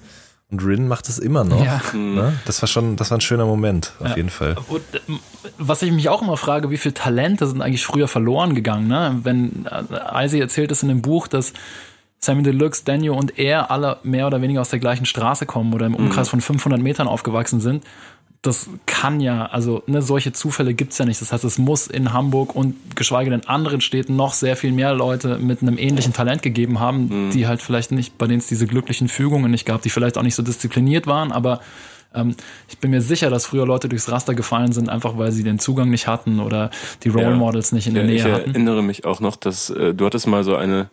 [SPEAKER 4] und Rin macht es immer noch.
[SPEAKER 3] Ja.
[SPEAKER 4] Ne? Das war schon, das war ein schöner Moment, auf jeden Fall.
[SPEAKER 3] Und, ähm, was ich mich auch immer frage, wie viele Talente sind eigentlich früher verloren gegangen? Ne? Wenn äh, Isaac erzählt es in dem Buch, dass Sammy Deluxe, Daniel und er alle mehr oder weniger aus der gleichen Straße kommen oder im Umkreis von 500 Metern aufgewachsen sind. Das kann ja, also ne, solche Zufälle gibt's ja nicht. Das heißt, es muss in Hamburg und geschweige denn anderen Städten noch sehr viel mehr Leute mit einem ähnlichen Talent gegeben haben, die halt vielleicht nicht, bei denen es diese glücklichen Fügungen nicht gab, die vielleicht auch nicht so diszipliniert waren, aber ähm, ich bin mir sicher, dass früher Leute durchs Raster gefallen sind, einfach weil sie den Zugang nicht hatten oder die Role
[SPEAKER 2] Ja.
[SPEAKER 3] Models nicht in der
[SPEAKER 2] Ja,
[SPEAKER 3] Nähe
[SPEAKER 2] ich
[SPEAKER 3] hatten.
[SPEAKER 2] erinnere mich auch noch, dass äh, du hattest mal so eine,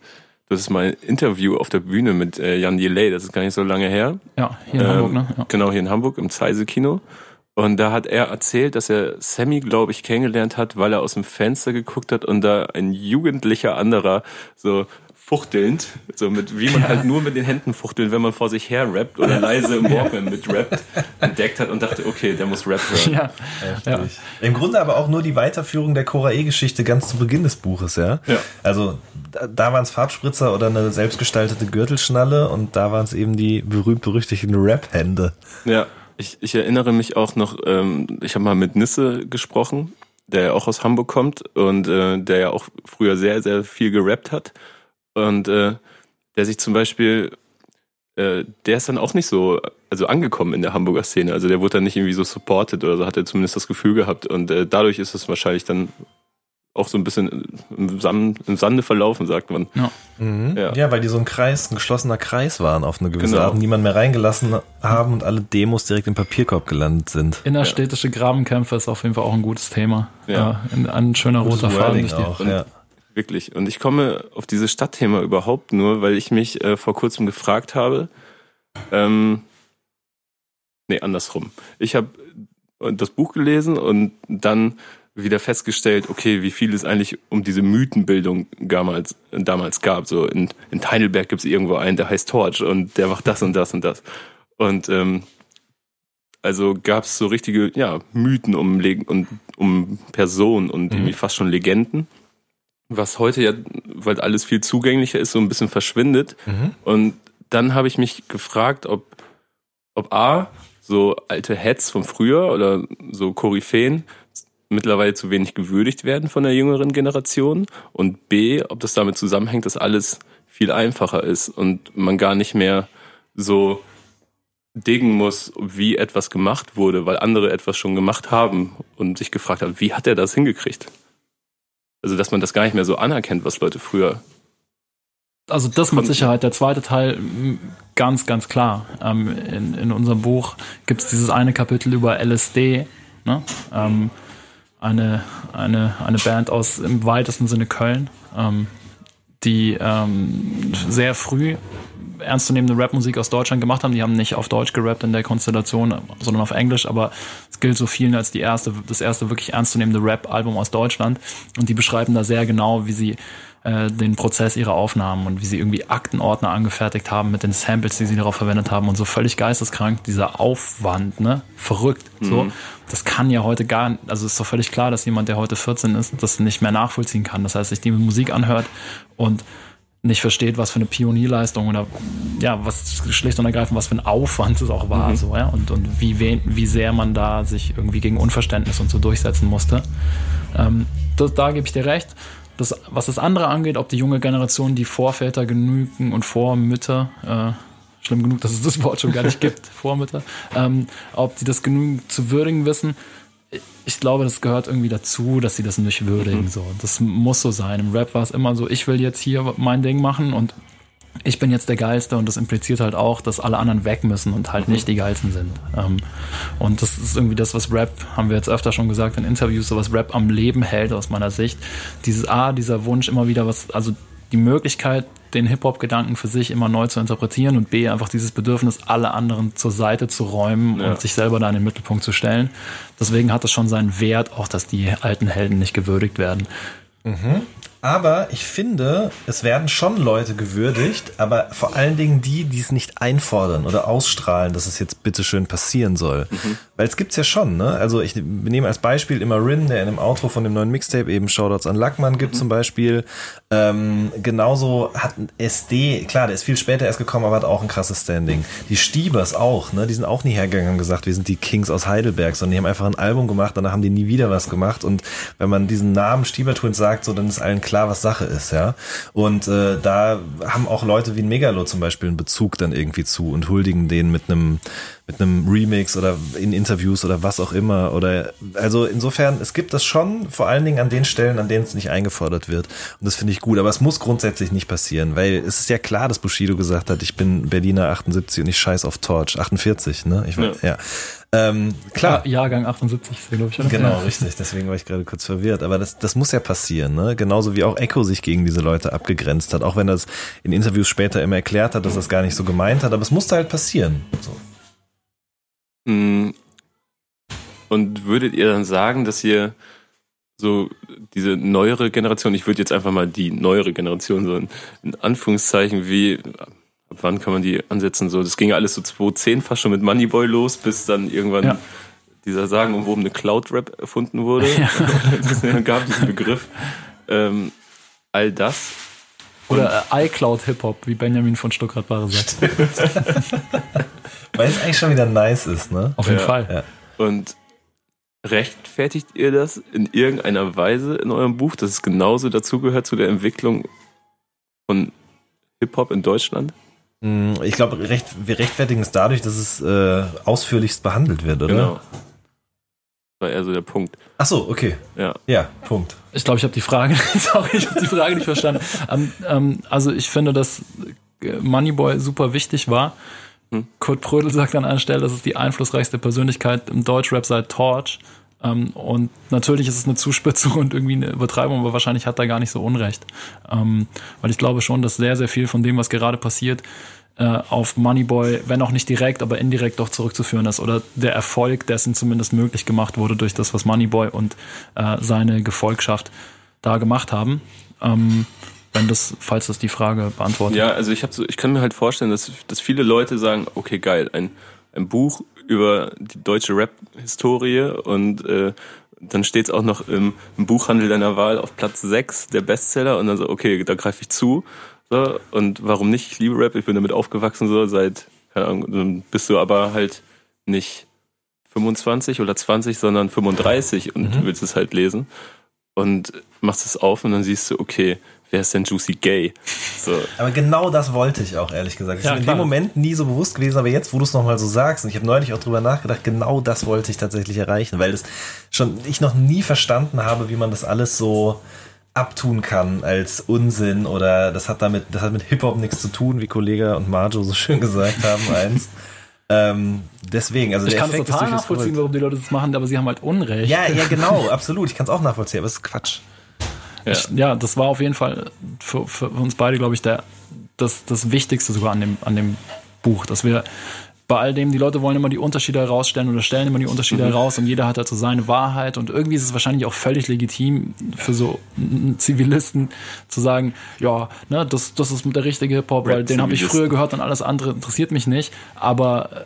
[SPEAKER 2] du hattest mal ein Interview auf der Bühne mit äh, Jan Delay, das ist gar nicht so lange her.
[SPEAKER 3] Ja, hier in
[SPEAKER 2] Ähm,
[SPEAKER 3] Hamburg, ne? Ja.
[SPEAKER 2] Genau, hier in Hamburg im Zeise-Kino. Und da hat er erzählt, dass er Sammy, glaube ich, kennengelernt hat, weil er aus dem Fenster geguckt hat und da ein jugendlicher anderer so fuchtelnd, so mit, wie man halt nur mit den Händen fuchtelt, wenn man vor sich her rappt oder leise im Walkman mit rappt, entdeckt hat und dachte, okay, der muss Rap hören.
[SPEAKER 3] Ja, ja.
[SPEAKER 4] Im Grunde aber auch nur die Weiterführung der Cora E-Geschichte ganz zu Beginn des Buches, ja?
[SPEAKER 2] Ja.
[SPEAKER 4] Also da, da waren es Farbspritzer oder eine selbstgestaltete Gürtelschnalle und da waren es eben die berühmt-berüchtigten Rap-Hände.
[SPEAKER 2] Ja, ich, ich erinnere mich auch noch, ähm, ich habe mal mit Nisse gesprochen, der ja auch aus Hamburg kommt und äh, der ja auch früher sehr, sehr viel gerappt hat. Und äh, der sich zum Beispiel, äh, der ist dann auch nicht so, also angekommen in der Hamburger Szene. Also der wurde dann nicht irgendwie so supported oder so, hat er zumindest das Gefühl gehabt. Und äh, dadurch ist es wahrscheinlich dann auch so ein bisschen im, Sam im Sande verlaufen, sagt man.
[SPEAKER 4] Mhm.
[SPEAKER 2] Ja.
[SPEAKER 4] Ja. weil die so ein Kreis, ein geschlossener Kreis waren auf eine gewisse
[SPEAKER 2] Genau.
[SPEAKER 4] Art, und niemand mehr reingelassen haben und alle Demos direkt im Papierkorb gelandet sind.
[SPEAKER 3] Innerstädtische Grabenkämpfe ist auf jeden Fall auch ein gutes Thema.
[SPEAKER 2] Ja.
[SPEAKER 3] Äh, ein, ein schöner roter Faden
[SPEAKER 4] auch, ja.
[SPEAKER 2] Wirklich. Und ich komme auf dieses Stadtthema überhaupt nur, weil ich mich äh, vor kurzem gefragt habe. Ähm, nee, andersrum. Ich habe das Buch gelesen und dann wieder festgestellt, okay, wie viel es eigentlich um diese Mythenbildung damals, damals gab. So in, in Heidelberg gibt es irgendwo einen, der heißt Torch und der macht das und das und das. Und ähm, also gab es so richtige ja, Mythen um, und, um Personen und irgendwie fast schon Legenden. Was heute ja, weil alles viel zugänglicher ist, so ein bisschen verschwindet. Und dann habe ich mich gefragt, ob, ob A, so alte Heads von früher oder so Koryphäen mittlerweile zu wenig gewürdigt werden von der jüngeren Generation und B, ob das damit zusammenhängt, dass alles viel einfacher ist und man gar nicht mehr so dingen muss, wie etwas gemacht wurde, weil andere etwas schon gemacht haben und sich gefragt haben, wie hat er das hingekriegt? Also, dass man das gar nicht mehr so anerkennt, was Leute früher.
[SPEAKER 3] Also das mit Sicherheit, der zweite Teil, ganz, ganz klar. Ähm, in, in unserem Buch gibt es dieses eine Kapitel über LSD, ne? ähm, eine, eine, eine Band aus im weitesten Sinne Köln, ähm, die ähm, sehr früh ernstzunehmende Rapmusik aus Deutschland gemacht haben. Die haben nicht auf Deutsch gerappt in der Konstellation, sondern auf Englisch, aber es gilt so vielen als die erste, das erste wirklich ernstzunehmende Rap-Album aus Deutschland. Und die beschreiben da sehr genau, wie sie äh, den Prozess ihrer Aufnahmen und wie sie irgendwie Aktenordner angefertigt haben mit den Samples, die sie darauf verwendet haben und so völlig geisteskrank, dieser Aufwand, ne? Verrückt. So. Das kann ja heute gar nicht, also ist doch völlig klar, dass jemand, der heute 14 ist, das nicht mehr nachvollziehen kann. Das heißt, sich die Musik anhört und nicht versteht, was für eine Pionierleistung oder ja, was schlicht und ergreifend, was für ein Aufwand es auch war, so, ja, und, und wie, wen, wie sehr man da sich irgendwie gegen Unverständnis und so durchsetzen musste. Ähm, das, da gebe ich dir recht. Das, was das andere angeht, ob die junge Generation die Vorväter genügen und Vormütter, äh, schlimm genug, dass es das Wort schon gar nicht gibt, Vormütter, ähm, ob die das genügend zu würdigen wissen, ich glaube, das gehört irgendwie dazu, dass sie das nicht würdigen. So, das muss so sein. Im Rap war es immer so: Ich will jetzt hier mein Ding machen und ich bin jetzt der Geilste und das impliziert halt auch, dass alle anderen weg müssen und halt nicht die Geilsten sind. Ähm, und das ist irgendwie das, was Rap, haben wir jetzt öfter schon gesagt in Interviews, so was Rap am Leben hält aus meiner Sicht. Dieses A, dieser Wunsch immer wieder was, also die Möglichkeit, den Hip-Hop-Gedanken für sich immer neu zu interpretieren und B, einfach dieses Bedürfnis, alle anderen zur Seite zu räumen
[SPEAKER 2] Ja.
[SPEAKER 3] und sich selber da in den Mittelpunkt zu stellen. Deswegen hat es schon seinen Wert, auch dass die alten Helden nicht gewürdigt werden.
[SPEAKER 4] Aber ich finde, es werden schon Leute gewürdigt, aber vor allen Dingen die, die es nicht einfordern oder ausstrahlen, dass es jetzt bitteschön passieren soll. Weil es gibt's ja schon, ne? Also ich nehme als Beispiel immer Rin, der in dem Outro von dem neuen Mixtape eben Shoutouts an Lackmann gibt zum Beispiel. Ähm, genauso hat ein SD, klar, der ist viel später erst gekommen, aber hat auch ein krasses Standing. Die Stiebers auch, ne? Die sind auch nie hergegangen und gesagt, wir sind die Kings aus Heidelberg, sondern die haben einfach ein Album gemacht, danach haben die nie wieder was gemacht. Und wenn man diesen Namen Stieber sagt, so dann ist allen klar, was Sache ist, ja. Und äh, da haben auch Leute wie ein Megalo zum Beispiel einen Bezug dann irgendwie zu und huldigen den mit einem mit einem Remix oder in Interviews oder was auch immer oder also insofern es gibt das schon vor allen Dingen an den Stellen an denen es nicht eingefordert wird und das finde ich gut aber es muss grundsätzlich nicht passieren weil es ist ja klar dass Bushido gesagt hat ich bin Berliner 78 und ich scheiß auf Torch 48 ne ich weiß, ja, Ähm, klar
[SPEAKER 3] Ja, Jahrgang 78 ist der, glaube ich. Oder?
[SPEAKER 4] Genau,
[SPEAKER 3] Ja.
[SPEAKER 4] richtig. Deswegen war ich gerade kurz verwirrt. Aber das, das muss ja passieren, ne? Genauso wie auch Echo sich gegen diese Leute abgegrenzt hat. Auch wenn er es in Interviews später immer erklärt hat, dass er es gar nicht so gemeint hat. Aber es musste halt passieren. So.
[SPEAKER 2] Mm. Und würdet ihr dann sagen, dass ihr so diese neuere Generation, ich würde jetzt einfach mal die neuere Generation so in, Anführungszeichen, wie, ab wann kann man die ansetzen? So, das ging ja alles so 2010 fast schon mit Moneyboy los, bis dann irgendwann
[SPEAKER 3] Ja.
[SPEAKER 2] dieser sagenumwobene Cloud-Rap erfunden wurde. Es gab diesen Begriff. Ähm, all das.
[SPEAKER 3] Oder äh, iCloud Hip-Hop, wie Benjamin von Stuttgart-Bahre sagt.
[SPEAKER 4] Weil es eigentlich schon wieder nice ist, ne?
[SPEAKER 3] Auf jeden
[SPEAKER 2] Ja.
[SPEAKER 3] Fall.
[SPEAKER 4] Ja.
[SPEAKER 2] Und rechtfertigt ihr das in irgendeiner Weise in eurem Buch, dass es genauso dazugehört zu der Entwicklung von Hip-Hop in Deutschland?
[SPEAKER 4] Mm, Ich glaube, recht, wir rechtfertigen es dadurch, dass es äh, ausführlichst behandelt wird, oder?
[SPEAKER 2] Genau. War eher so der Punkt.
[SPEAKER 4] Ach so, okay.
[SPEAKER 2] Ja.
[SPEAKER 4] Ja, Punkt.
[SPEAKER 3] Ich glaube, ich habe die Frage, sorry, ich habe die Frage nicht verstanden. Ähm, ähm, also ich finde, dass äh, Moneyboy super wichtig war.
[SPEAKER 2] Hm.
[SPEAKER 3] Kurt Prödel sagt an einer Stelle, das ist die einflussreichste Persönlichkeit im Deutschrap seit Torch. Ähm, und natürlich ist es eine Zuspitzung und irgendwie eine Übertreibung, aber wahrscheinlich hat er gar nicht so Unrecht. Ähm, weil ich glaube schon, dass sehr, sehr viel von dem, was gerade passiert, äh, auf Moneyboy, wenn auch nicht direkt, aber indirekt doch zurückzuführen ist oder der Erfolg dessen zumindest möglich gemacht wurde durch das, was Moneyboy und äh, seine Gefolgschaft da gemacht haben. Ähm, wenn das, falls das die Frage beantwortet.
[SPEAKER 2] Ja, also ich habe so, ich kann mir halt vorstellen, dass, dass viele Leute sagen, okay, geil, ein, ein Buch über die deutsche Rap-Historie und äh, dann steht es auch noch im, im Buchhandel deiner Wahl auf Platz 6 der Bestseller und dann so, okay, da greife ich zu. So, und warum nicht? Ich liebe Rap, ich bin damit aufgewachsen, so seit, keine Ahnung, dann bist du aber halt nicht 25 oder 20, sondern 35 und
[SPEAKER 4] Mhm.
[SPEAKER 2] willst es halt lesen. Und machst es auf und dann siehst du, okay, wer ist denn Juicy Gay? So.
[SPEAKER 4] Aber genau das wollte ich auch, ehrlich gesagt. Das
[SPEAKER 3] Ja,
[SPEAKER 4] mir in
[SPEAKER 3] klar.
[SPEAKER 4] dem Moment nie so bewusst gewesen, aber jetzt, wo du es nochmal so sagst, und ich habe neulich auch drüber nachgedacht, genau das wollte ich tatsächlich erreichen, weil das schon ich noch nie verstanden habe, wie man das alles so abtun kann als Unsinn oder das hat damit, das hat mit Hip-Hop nichts zu tun, wie Kollege und Marjo so schön gesagt haben einst. ähm, deswegen, also
[SPEAKER 3] ich kann es
[SPEAKER 4] Effekt ist
[SPEAKER 3] total nachvollziehen, warum die Leute das machen, aber sie haben halt Unrecht.
[SPEAKER 4] Ja, ja, genau, absolut. Ich kann es auch nachvollziehen, aber es ist Quatsch.
[SPEAKER 2] Ja.
[SPEAKER 3] Ich, ja, das war auf jeden Fall für, für uns beide, glaube ich, der, das, das Wichtigste sogar an dem, an dem Buch, dass wir bei all dem, die Leute wollen immer die Unterschiede herausstellen oder stellen immer die Unterschiede heraus und jeder hat halt so seine Wahrheit und irgendwie ist es wahrscheinlich auch völlig legitim für so einen Zivilisten zu sagen, ja, ne, das, das ist der richtige Hip-Hop, weil den habe ich früher gehört und alles andere interessiert mich nicht, aber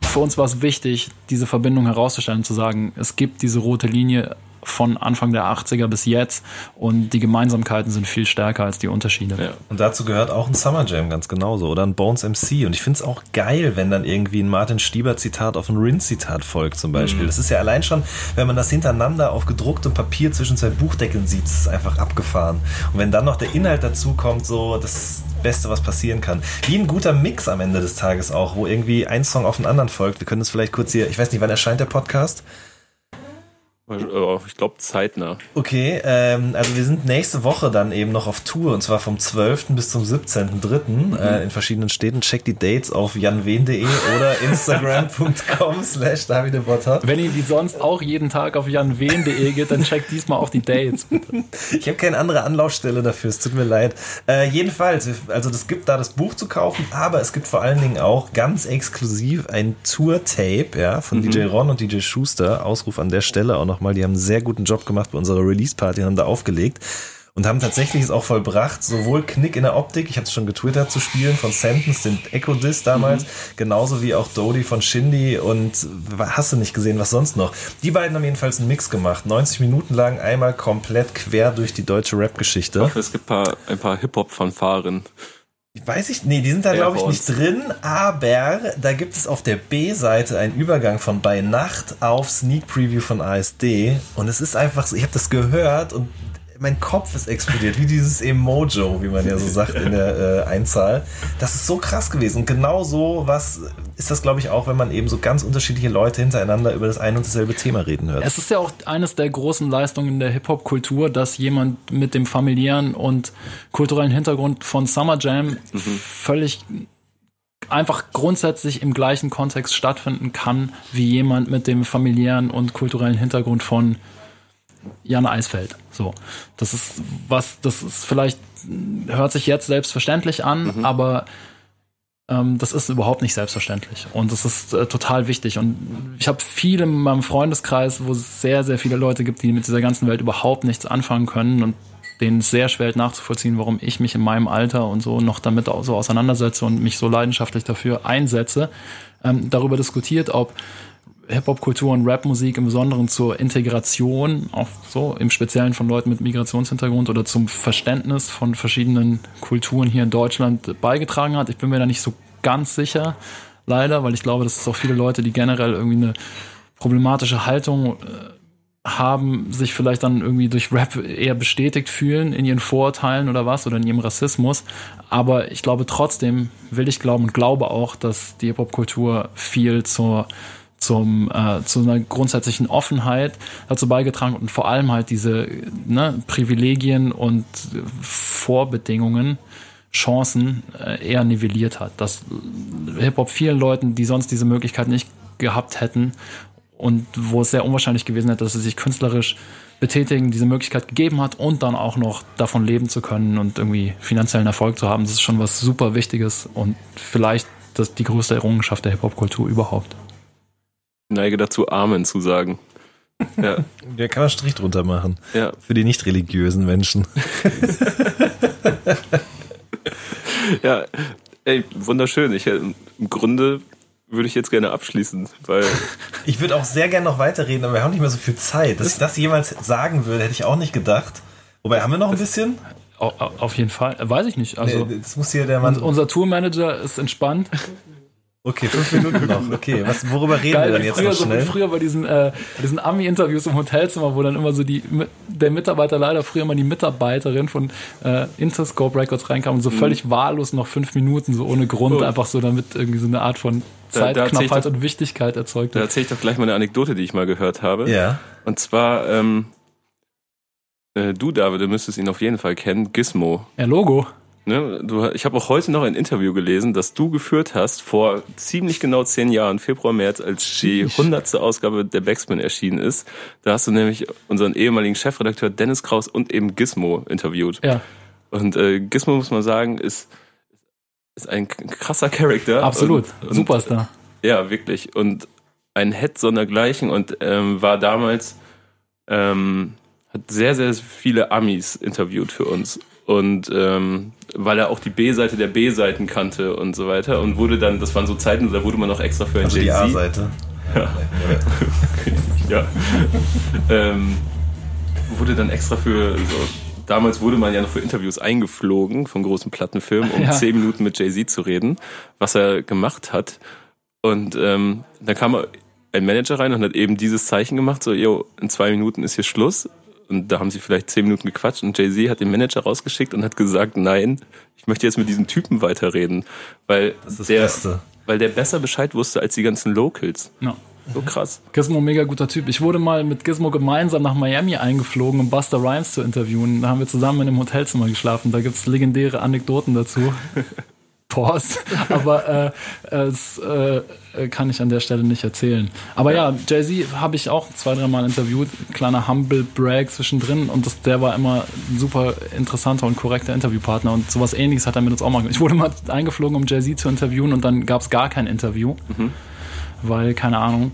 [SPEAKER 3] für uns war es wichtig, diese Verbindung herauszustellen, zu sagen, es gibt diese rote Linie von Anfang der 80er bis jetzt und die Gemeinsamkeiten sind viel stärker als die Unterschiede.
[SPEAKER 2] Ja.
[SPEAKER 4] Und dazu gehört auch ein Summer Jam ganz genauso oder ein Bones MC. Und ich finde es auch geil, wenn dann irgendwie ein Martin Stieber-Zitat auf ein Rin-Zitat folgt zum Beispiel. Das ist ja allein schon, wenn man das hintereinander auf gedrucktem Papier zwischen zwei Buchdeckeln sieht, ist es einfach abgefahren. Und wenn dann noch der Inhalt dazu kommt, so das Beste, was passieren kann. Wie ein guter Mix am Ende des Tages auch, wo irgendwie ein Song auf den anderen folgt. Wir können das vielleicht kurz hier, ich weiß nicht, wann erscheint der Podcast?
[SPEAKER 2] Oh, Ich glaube zeitnah.
[SPEAKER 4] Okay, ähm, also wir sind nächste Woche dann eben noch auf Tour und zwar vom 12. bis zum 17.3. Äh, in verschiedenen Städten. Checkt die Dates auf janwen.de oder instagram.com slash davidebotthard.
[SPEAKER 3] Wenn ihr wie sonst auch jeden Tag auf janwen.de geht, dann checkt diesmal auch die Dates.
[SPEAKER 4] Ich habe keine andere Anlaufstelle dafür, es tut mir leid. Äh, jedenfalls, also es gibt da das Buch zu kaufen, aber es gibt vor allen Dingen auch ganz exklusiv ein Tour-Tape ja, von DJ Ron und DJ Schuster. Ausruf an der Stelle auch nochmal. Die haben einen sehr guten Job gemacht bei unserer Release-Party und haben da aufgelegt. Und haben tatsächlich es auch vollbracht, sowohl Knick in der Optik, ich habe es schon getwittert, zu spielen von Sentence, den Echo Disc damals, genauso wie auch Dodie von Shindy und hast du nicht gesehen, was sonst noch. Die beiden haben jedenfalls einen Mix gemacht, 90 Minuten lang, einmal komplett quer durch die deutsche
[SPEAKER 2] Ich
[SPEAKER 4] Rap-Geschichte.
[SPEAKER 2] hoffe, es gibt paar, ein paar Hip-Hop-Fanfaren.
[SPEAKER 4] Weiß ich, nee, die sind da glaube ich nicht drin, aber da gibt es auf der B-Seite einen Übergang von bei Nacht auf Sneak Preview von ASD und es ist einfach so, ich habe das gehört und mein Kopf ist explodiert, wie dieses Emojo, wie man ja so sagt in der äh, Einzahl. Das ist so krass gewesen und genau so was ist das glaube ich auch, wenn man eben so ganz unterschiedliche Leute hintereinander über das ein und dasselbe Thema reden hört.
[SPEAKER 3] Es ist ja auch eines der großen Leistungen der Hip-Hop-Kultur, dass jemand mit dem familiären und kulturellen Hintergrund von Summer Jam völlig einfach grundsätzlich im gleichen Kontext stattfinden kann, wie jemand mit dem familiären und kulturellen Hintergrund von Jan Eisfeld. So. Das ist was, das ist vielleicht, hört sich jetzt selbstverständlich an, aber ähm, das ist überhaupt nicht selbstverständlich. Und das ist äh, total wichtig. Und ich habe viele in meinem Freundeskreis, wo es sehr, sehr viele Leute gibt, die mit dieser ganzen Welt überhaupt nichts anfangen können und denen es sehr schwer nachzuvollziehen, warum ich mich in meinem Alter und so noch damit so auseinandersetze und mich so leidenschaftlich dafür einsetze, ähm, darüber diskutiert, ob Hip-Hop-Kultur und Rap-Musik im Besonderen zur Integration, auch so im Speziellen von Leuten mit Migrationshintergrund oder zum Verständnis von verschiedenen Kulturen hier in Deutschland beigetragen hat. Ich bin mir da nicht so ganz sicher, leider, weil ich glaube, dass es auch viele Leute, die generell irgendwie eine problematische Haltung äh, haben, sich vielleicht dann irgendwie durch Rap eher bestätigt fühlen in ihren Vorurteilen oder was oder in ihrem Rassismus. Aber ich glaube trotzdem, will ich glauben und glaube auch, dass die Hip-Hop-Kultur viel zur zum äh, zu einer grundsätzlichen Offenheit dazu beigetragen und vor allem halt diese ne, Privilegien und Vorbedingungen Chancen äh, eher nivelliert hat. Dass Hip-Hop vielen Leuten, die sonst diese Möglichkeit nicht gehabt hätten und wo es sehr unwahrscheinlich gewesen hätte, dass sie sich künstlerisch betätigen, diese Möglichkeit gegeben hat und dann auch noch davon leben zu können und irgendwie finanziellen Erfolg zu haben. Das ist schon was super Wichtiges und vielleicht das die größte Errungenschaft der Hip-Hop-Kultur überhaupt.
[SPEAKER 2] Neige dazu, Amen zu sagen. Ja,
[SPEAKER 4] Da kann man einen Strich drunter machen.
[SPEAKER 2] ja.
[SPEAKER 4] Für die nicht religiösen Menschen.
[SPEAKER 2] Ja, ey, wunderschön. Ich, äh, Im Grunde würde ich jetzt gerne abschließen, weil
[SPEAKER 4] Ich würde auch sehr gerne noch weiterreden, aber wir haben nicht mehr so viel Zeit. Dass ich das jemals sagen würde, hätte ich auch nicht gedacht. Wobei, haben wir noch ein bisschen?
[SPEAKER 3] Au- au- Auf jeden Fall. Äh, Weiß ich nicht. Also
[SPEAKER 4] Nee, das muss hier der Mann.
[SPEAKER 3] un- unser Tourmanager ist entspannt.
[SPEAKER 4] Okay, fünf Minuten noch. Okay, was, worüber reden wir denn jetzt
[SPEAKER 3] früher,
[SPEAKER 4] noch
[SPEAKER 3] so,
[SPEAKER 4] schnell?
[SPEAKER 3] früher bei diesen, äh, bei diesen Ami-Interviews im Hotelzimmer, wo dann immer so die der Mitarbeiter leider früher mal die Mitarbeiterin von äh, Interscope Records reinkam und so völlig wahllos noch fünf Minuten, so ohne Grund,
[SPEAKER 2] Mhm. Oh.
[SPEAKER 3] einfach so, damit irgendwie so eine Art von Zeitknappheit und Wichtigkeit erzeugt
[SPEAKER 2] da erzähle ich doch gleich mal eine Anekdote, die ich mal gehört habe.
[SPEAKER 4] Ja.
[SPEAKER 2] Und zwar, ähm, äh, du, David, du müsstest ihn auf jeden Fall kennen, Gizmo.
[SPEAKER 3] Ja, Logo.
[SPEAKER 2] Ne? Du, ich habe auch heute noch ein Interview gelesen, das du geführt hast vor ziemlich genau zehn Jahren, Februar, März, als die hundertste Ausgabe der Backspin erschienen ist. Da hast du nämlich unseren ehemaligen Chefredakteur Dennis Kraus und eben Gizmo interviewt.
[SPEAKER 3] Ja,
[SPEAKER 2] Und äh, Gizmo, muss man sagen, ist, ist ein krasser Charakter.
[SPEAKER 3] absolut.
[SPEAKER 2] Und, und,
[SPEAKER 3] Superstar.
[SPEAKER 2] Ja, wirklich. Und ein Head sondergleichen und ähm, war damals, ähm, hat sehr, sehr viele Amis interviewt für uns. Und ähm, weil er auch die B-Seite der B-Seiten kannte und so weiter und wurde dann, das waren so Zeiten, da wurde man noch extra für ein
[SPEAKER 4] Also die
[SPEAKER 2] Jay-Z.
[SPEAKER 4] A-Seite.
[SPEAKER 2] Ja. ähm, wurde dann extra für so. Damals wurde man ja noch für Interviews eingeflogen von großen Plattenfirmen, um
[SPEAKER 3] Ja.
[SPEAKER 2] zehn Minuten mit Jay-Z zu reden, was er gemacht hat. Und ähm, dann kam ein Manager rein und hat eben dieses Zeichen gemacht, so, yo, in zwei Minuten ist hier Schluss. Und da haben sie vielleicht zehn Minuten gequatscht und Jay-Z hat den Manager rausgeschickt und hat gesagt, nein, ich möchte jetzt mit diesem Typen weiterreden, weil
[SPEAKER 4] Das ist das
[SPEAKER 2] der,
[SPEAKER 4] Beste.
[SPEAKER 2] weil der besser Bescheid wusste als die ganzen Locals.
[SPEAKER 3] Ja.
[SPEAKER 2] So krass.
[SPEAKER 3] Gizmo, mega guter Typ. Ich wurde mal mit Gizmo gemeinsam nach Miami eingeflogen, um Buster Rhymes zu interviewen. Da haben wir zusammen in einem Hotelzimmer geschlafen. Da gibt's legendäre Anekdoten dazu. Pause. Aber äh, es äh, kann ich an der Stelle nicht erzählen. Aber ja, Jay-Z habe ich auch zwei, dreimal interviewt. Kleiner Humble Brag zwischendrin. Und das, der war immer ein super interessanter und korrekter Interviewpartner. Und sowas ähnliches hat er mit uns auch mal gemacht. Ich wurde mal eingeflogen, um Jay-Z zu interviewen. Und dann gab's gar kein Interview. Weil, keine Ahnung,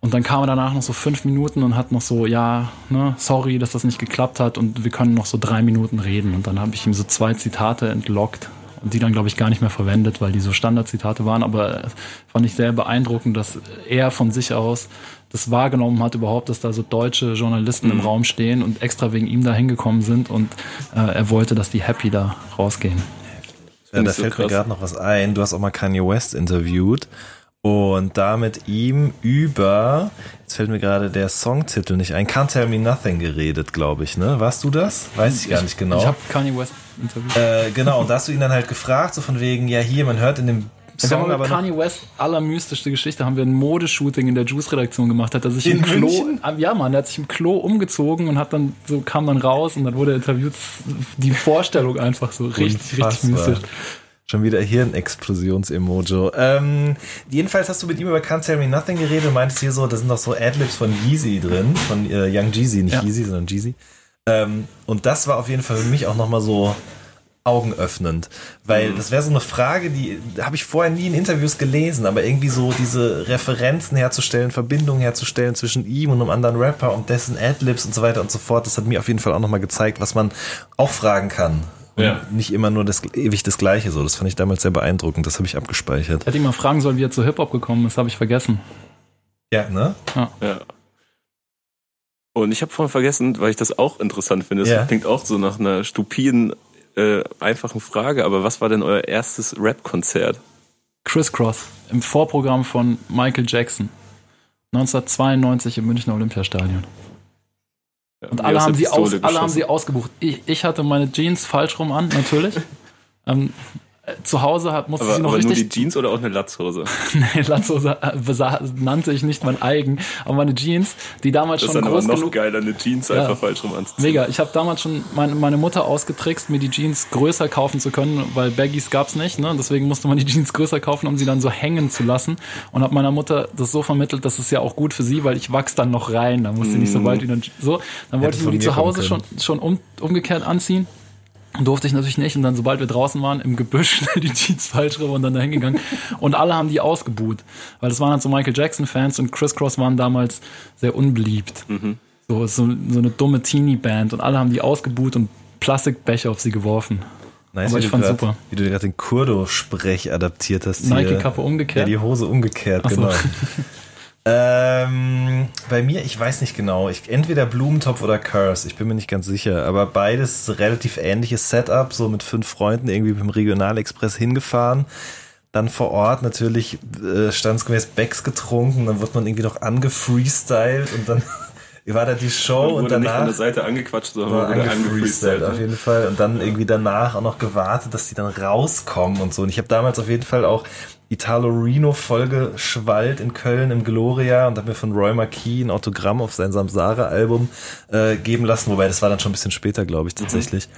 [SPEAKER 3] und dann kam er danach noch so fünf Minuten und hat noch so, ja, ne, sorry, dass das nicht geklappt hat und wir können noch so drei Minuten reden. Und dann habe ich ihm so zwei Zitate entlockt und die dann, glaube ich, gar nicht mehr verwendet, weil die so Standardzitate waren. Aber äh, fand ich sehr beeindruckend, dass er von sich aus das wahrgenommen hat überhaupt, dass da so deutsche Journalisten im Raum stehen und extra wegen ihm da hingekommen sind und äh, er wollte, dass die happy da rausgehen.
[SPEAKER 4] Ja, da
[SPEAKER 2] so
[SPEAKER 4] fällt mir
[SPEAKER 2] krass.
[SPEAKER 4] gerade noch was ein. Du hast auch mal Kanye West interviewt und da mit ihm über, jetzt fällt mir gerade der Songtitel nicht ein, Can't Tell Me Nothing geredet, glaube ich, ne? Warst du das? Weiß ich gar nicht genau.
[SPEAKER 3] Ich habe Kanye West interviewt.
[SPEAKER 4] äh, genau, und da hast du ihn dann halt gefragt, so von wegen, ja hier, man hört in dem
[SPEAKER 3] Wir
[SPEAKER 4] Song
[SPEAKER 3] haben
[SPEAKER 4] aber
[SPEAKER 3] mit Kanye West allermystischste Geschichte, haben wir ein Modeshooting in der Juice-Redaktion gemacht, hat er sich
[SPEAKER 4] In
[SPEAKER 3] im Klo,
[SPEAKER 4] München?
[SPEAKER 3] Ah, ja Mann, er hat sich im Klo umgezogen und hat dann so, kam dann raus und dann wurde er interviewt. Die Vorstellung einfach so richtig, richtig
[SPEAKER 4] Unfassbar.
[SPEAKER 3] mystisch.
[SPEAKER 4] Schon wieder Hirnexplosions-Emojo. Ähm, jedenfalls hast du mit ihm über Can't Tell Me Nothing geredet und meintest hier so, da sind noch so Adlibs von Yeezy drin, von äh, Young Jeezy, nicht
[SPEAKER 3] Ja.
[SPEAKER 4] Yeezy, sondern Jeezy. Ähm, und das war auf jeden Fall für mich auch nochmal so augenöffnend, weil das wäre so eine Frage, die habe ich vorher nie in Interviews gelesen, aber irgendwie so diese Referenzen herzustellen, Verbindungen herzustellen zwischen ihm und einem anderen Rapper und dessen Adlibs und so weiter und so fort, das hat mir auf jeden Fall auch nochmal gezeigt, was man auch fragen kann. Und
[SPEAKER 2] Ja.
[SPEAKER 4] nicht immer nur das ewig das Gleiche so. Das fand ich damals sehr beeindruckend. Das habe ich abgespeichert.
[SPEAKER 3] Ich hätte ihn mal fragen sollen, wie er zu Hip-Hop gekommen ist, habe ich vergessen.
[SPEAKER 4] Ja, ne?
[SPEAKER 2] Ja. Und ich habe vorhin vergessen, weil ich das auch interessant finde. Es
[SPEAKER 4] Ja.
[SPEAKER 2] klingt auch so nach einer stupiden, äh, einfachen Frage, aber was war denn euer erstes Rap-Konzert?
[SPEAKER 3] Crisscross im Vorprogramm von Michael Jackson. 1992 im Münchner Olympiastadion. Und alle haben, sie aus, alle haben sie ausgebucht. Ich, ich hatte meine Jeans falsch rum an, natürlich. ähm, zu Hause hat, musste
[SPEAKER 2] Aber,
[SPEAKER 3] sie noch
[SPEAKER 2] aber nur
[SPEAKER 3] richtig
[SPEAKER 2] die Jeans oder auch eine Latzhose?
[SPEAKER 3] Nee, Latzhose äh, besa- nannte ich nicht mein eigen, aber meine Jeans, die damals
[SPEAKER 2] Das ist
[SPEAKER 3] schon
[SPEAKER 2] dann aber
[SPEAKER 3] groß
[SPEAKER 2] noch
[SPEAKER 3] genug.
[SPEAKER 2] geiler, eine Jeans
[SPEAKER 3] Ja.
[SPEAKER 2] einfach falsch rum anzuziehen.
[SPEAKER 3] Mega, ich habe damals schon meine, meine Mutter ausgetrickst, mir die Jeans größer kaufen zu können, weil Baggies gab's nicht, ne? Deswegen musste man die Jeans größer kaufen, um sie dann so hängen zu lassen. Und habe meiner Mutter das so vermittelt, das ist ja auch gut für sie, weil ich wachs dann noch rein. Da musste nicht so weit wieder so. Dann wollte ich mir die zu Hause schon, schon um, umgekehrt anziehen. Durfte ich natürlich nicht. Und dann, sobald wir draußen waren, im Gebüsch die Jeans falsch rum und dann dahin gegangen. Und alle haben die ausgebuht. Weil das waren halt so Michael Jackson-Fans und Criss Cross waren damals sehr unbeliebt. So, so, so eine dumme Teenie-Band. Und alle haben die ausgebuht und Plastikbecher auf sie geworfen.
[SPEAKER 4] Nice,
[SPEAKER 3] Aber
[SPEAKER 4] wie
[SPEAKER 3] ich
[SPEAKER 4] grad-
[SPEAKER 3] super.
[SPEAKER 4] Wie du gerade den Kurdo-Sprech adaptiert hast.
[SPEAKER 3] Nike-Kappe umgekehrt?
[SPEAKER 4] Ja, die Hose umgekehrt,
[SPEAKER 3] Ach so.
[SPEAKER 4] ähm, bei mir, ich weiß nicht genau. Ich, entweder Blumentopf oder Curse, ich bin mir nicht ganz sicher. Aber beides relativ ähnliches Setup, so mit fünf Freunden irgendwie mit dem Regionalexpress hingefahren. Dann vor Ort natürlich äh, standsgemäß Becks getrunken, dann wird man irgendwie noch angefreestylt und dann war da die Show und
[SPEAKER 2] wurde nicht von
[SPEAKER 4] danach
[SPEAKER 2] der Seite angequatscht, sondern wurde
[SPEAKER 4] angefreestylt auf jeden Fall und dann irgendwie danach auch noch gewartet, dass die dann rauskommen und so. Und ich habe damals auf jeden Fall auch Italo Reno vollgeschwallt in Köln im Gloria und habe mir von Roy Marquis ein Autogramm auf sein Samsara-Album äh, geben lassen, wobei das war dann schon ein bisschen später, glaube ich, tatsächlich.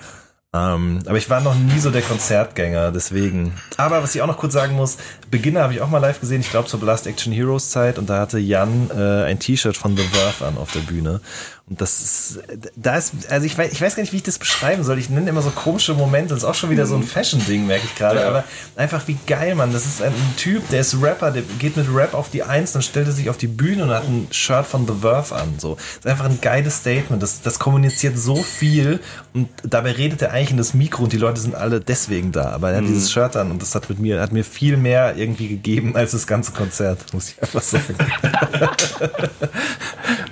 [SPEAKER 4] Ähm, aber ich war noch nie so der Konzertgänger, deswegen. Aber was ich auch noch kurz sagen muss, Beginner habe ich auch mal live gesehen, ich glaube zur Blast Action Heroes Zeit und da hatte Jan äh, ein T-Shirt von The Verve an auf der Bühne. Und das ist, da ist, also ich weiß, ich weiß gar nicht, wie ich das beschreiben soll. Ich nenne immer so komische Momente. Das ist auch schon wieder so ein Fashion-Ding, merke ich gerade.
[SPEAKER 2] Ja.
[SPEAKER 4] Aber einfach wie geil, Mann. Das ist ein Typ, der ist Rapper, der geht mit Rap auf die Eins, dann stellt er sich auf die Bühne und hat ein Shirt von The Verve an. So. Das ist einfach ein geiles Statement. Das, das kommuniziert so viel und dabei redet er eigentlich in das Mikro und die Leute sind alle deswegen da. Aber er hat dieses Shirt an und das hat mit mir, hat mir viel mehr irgendwie gegeben als das ganze Konzert, muss ich einfach sagen.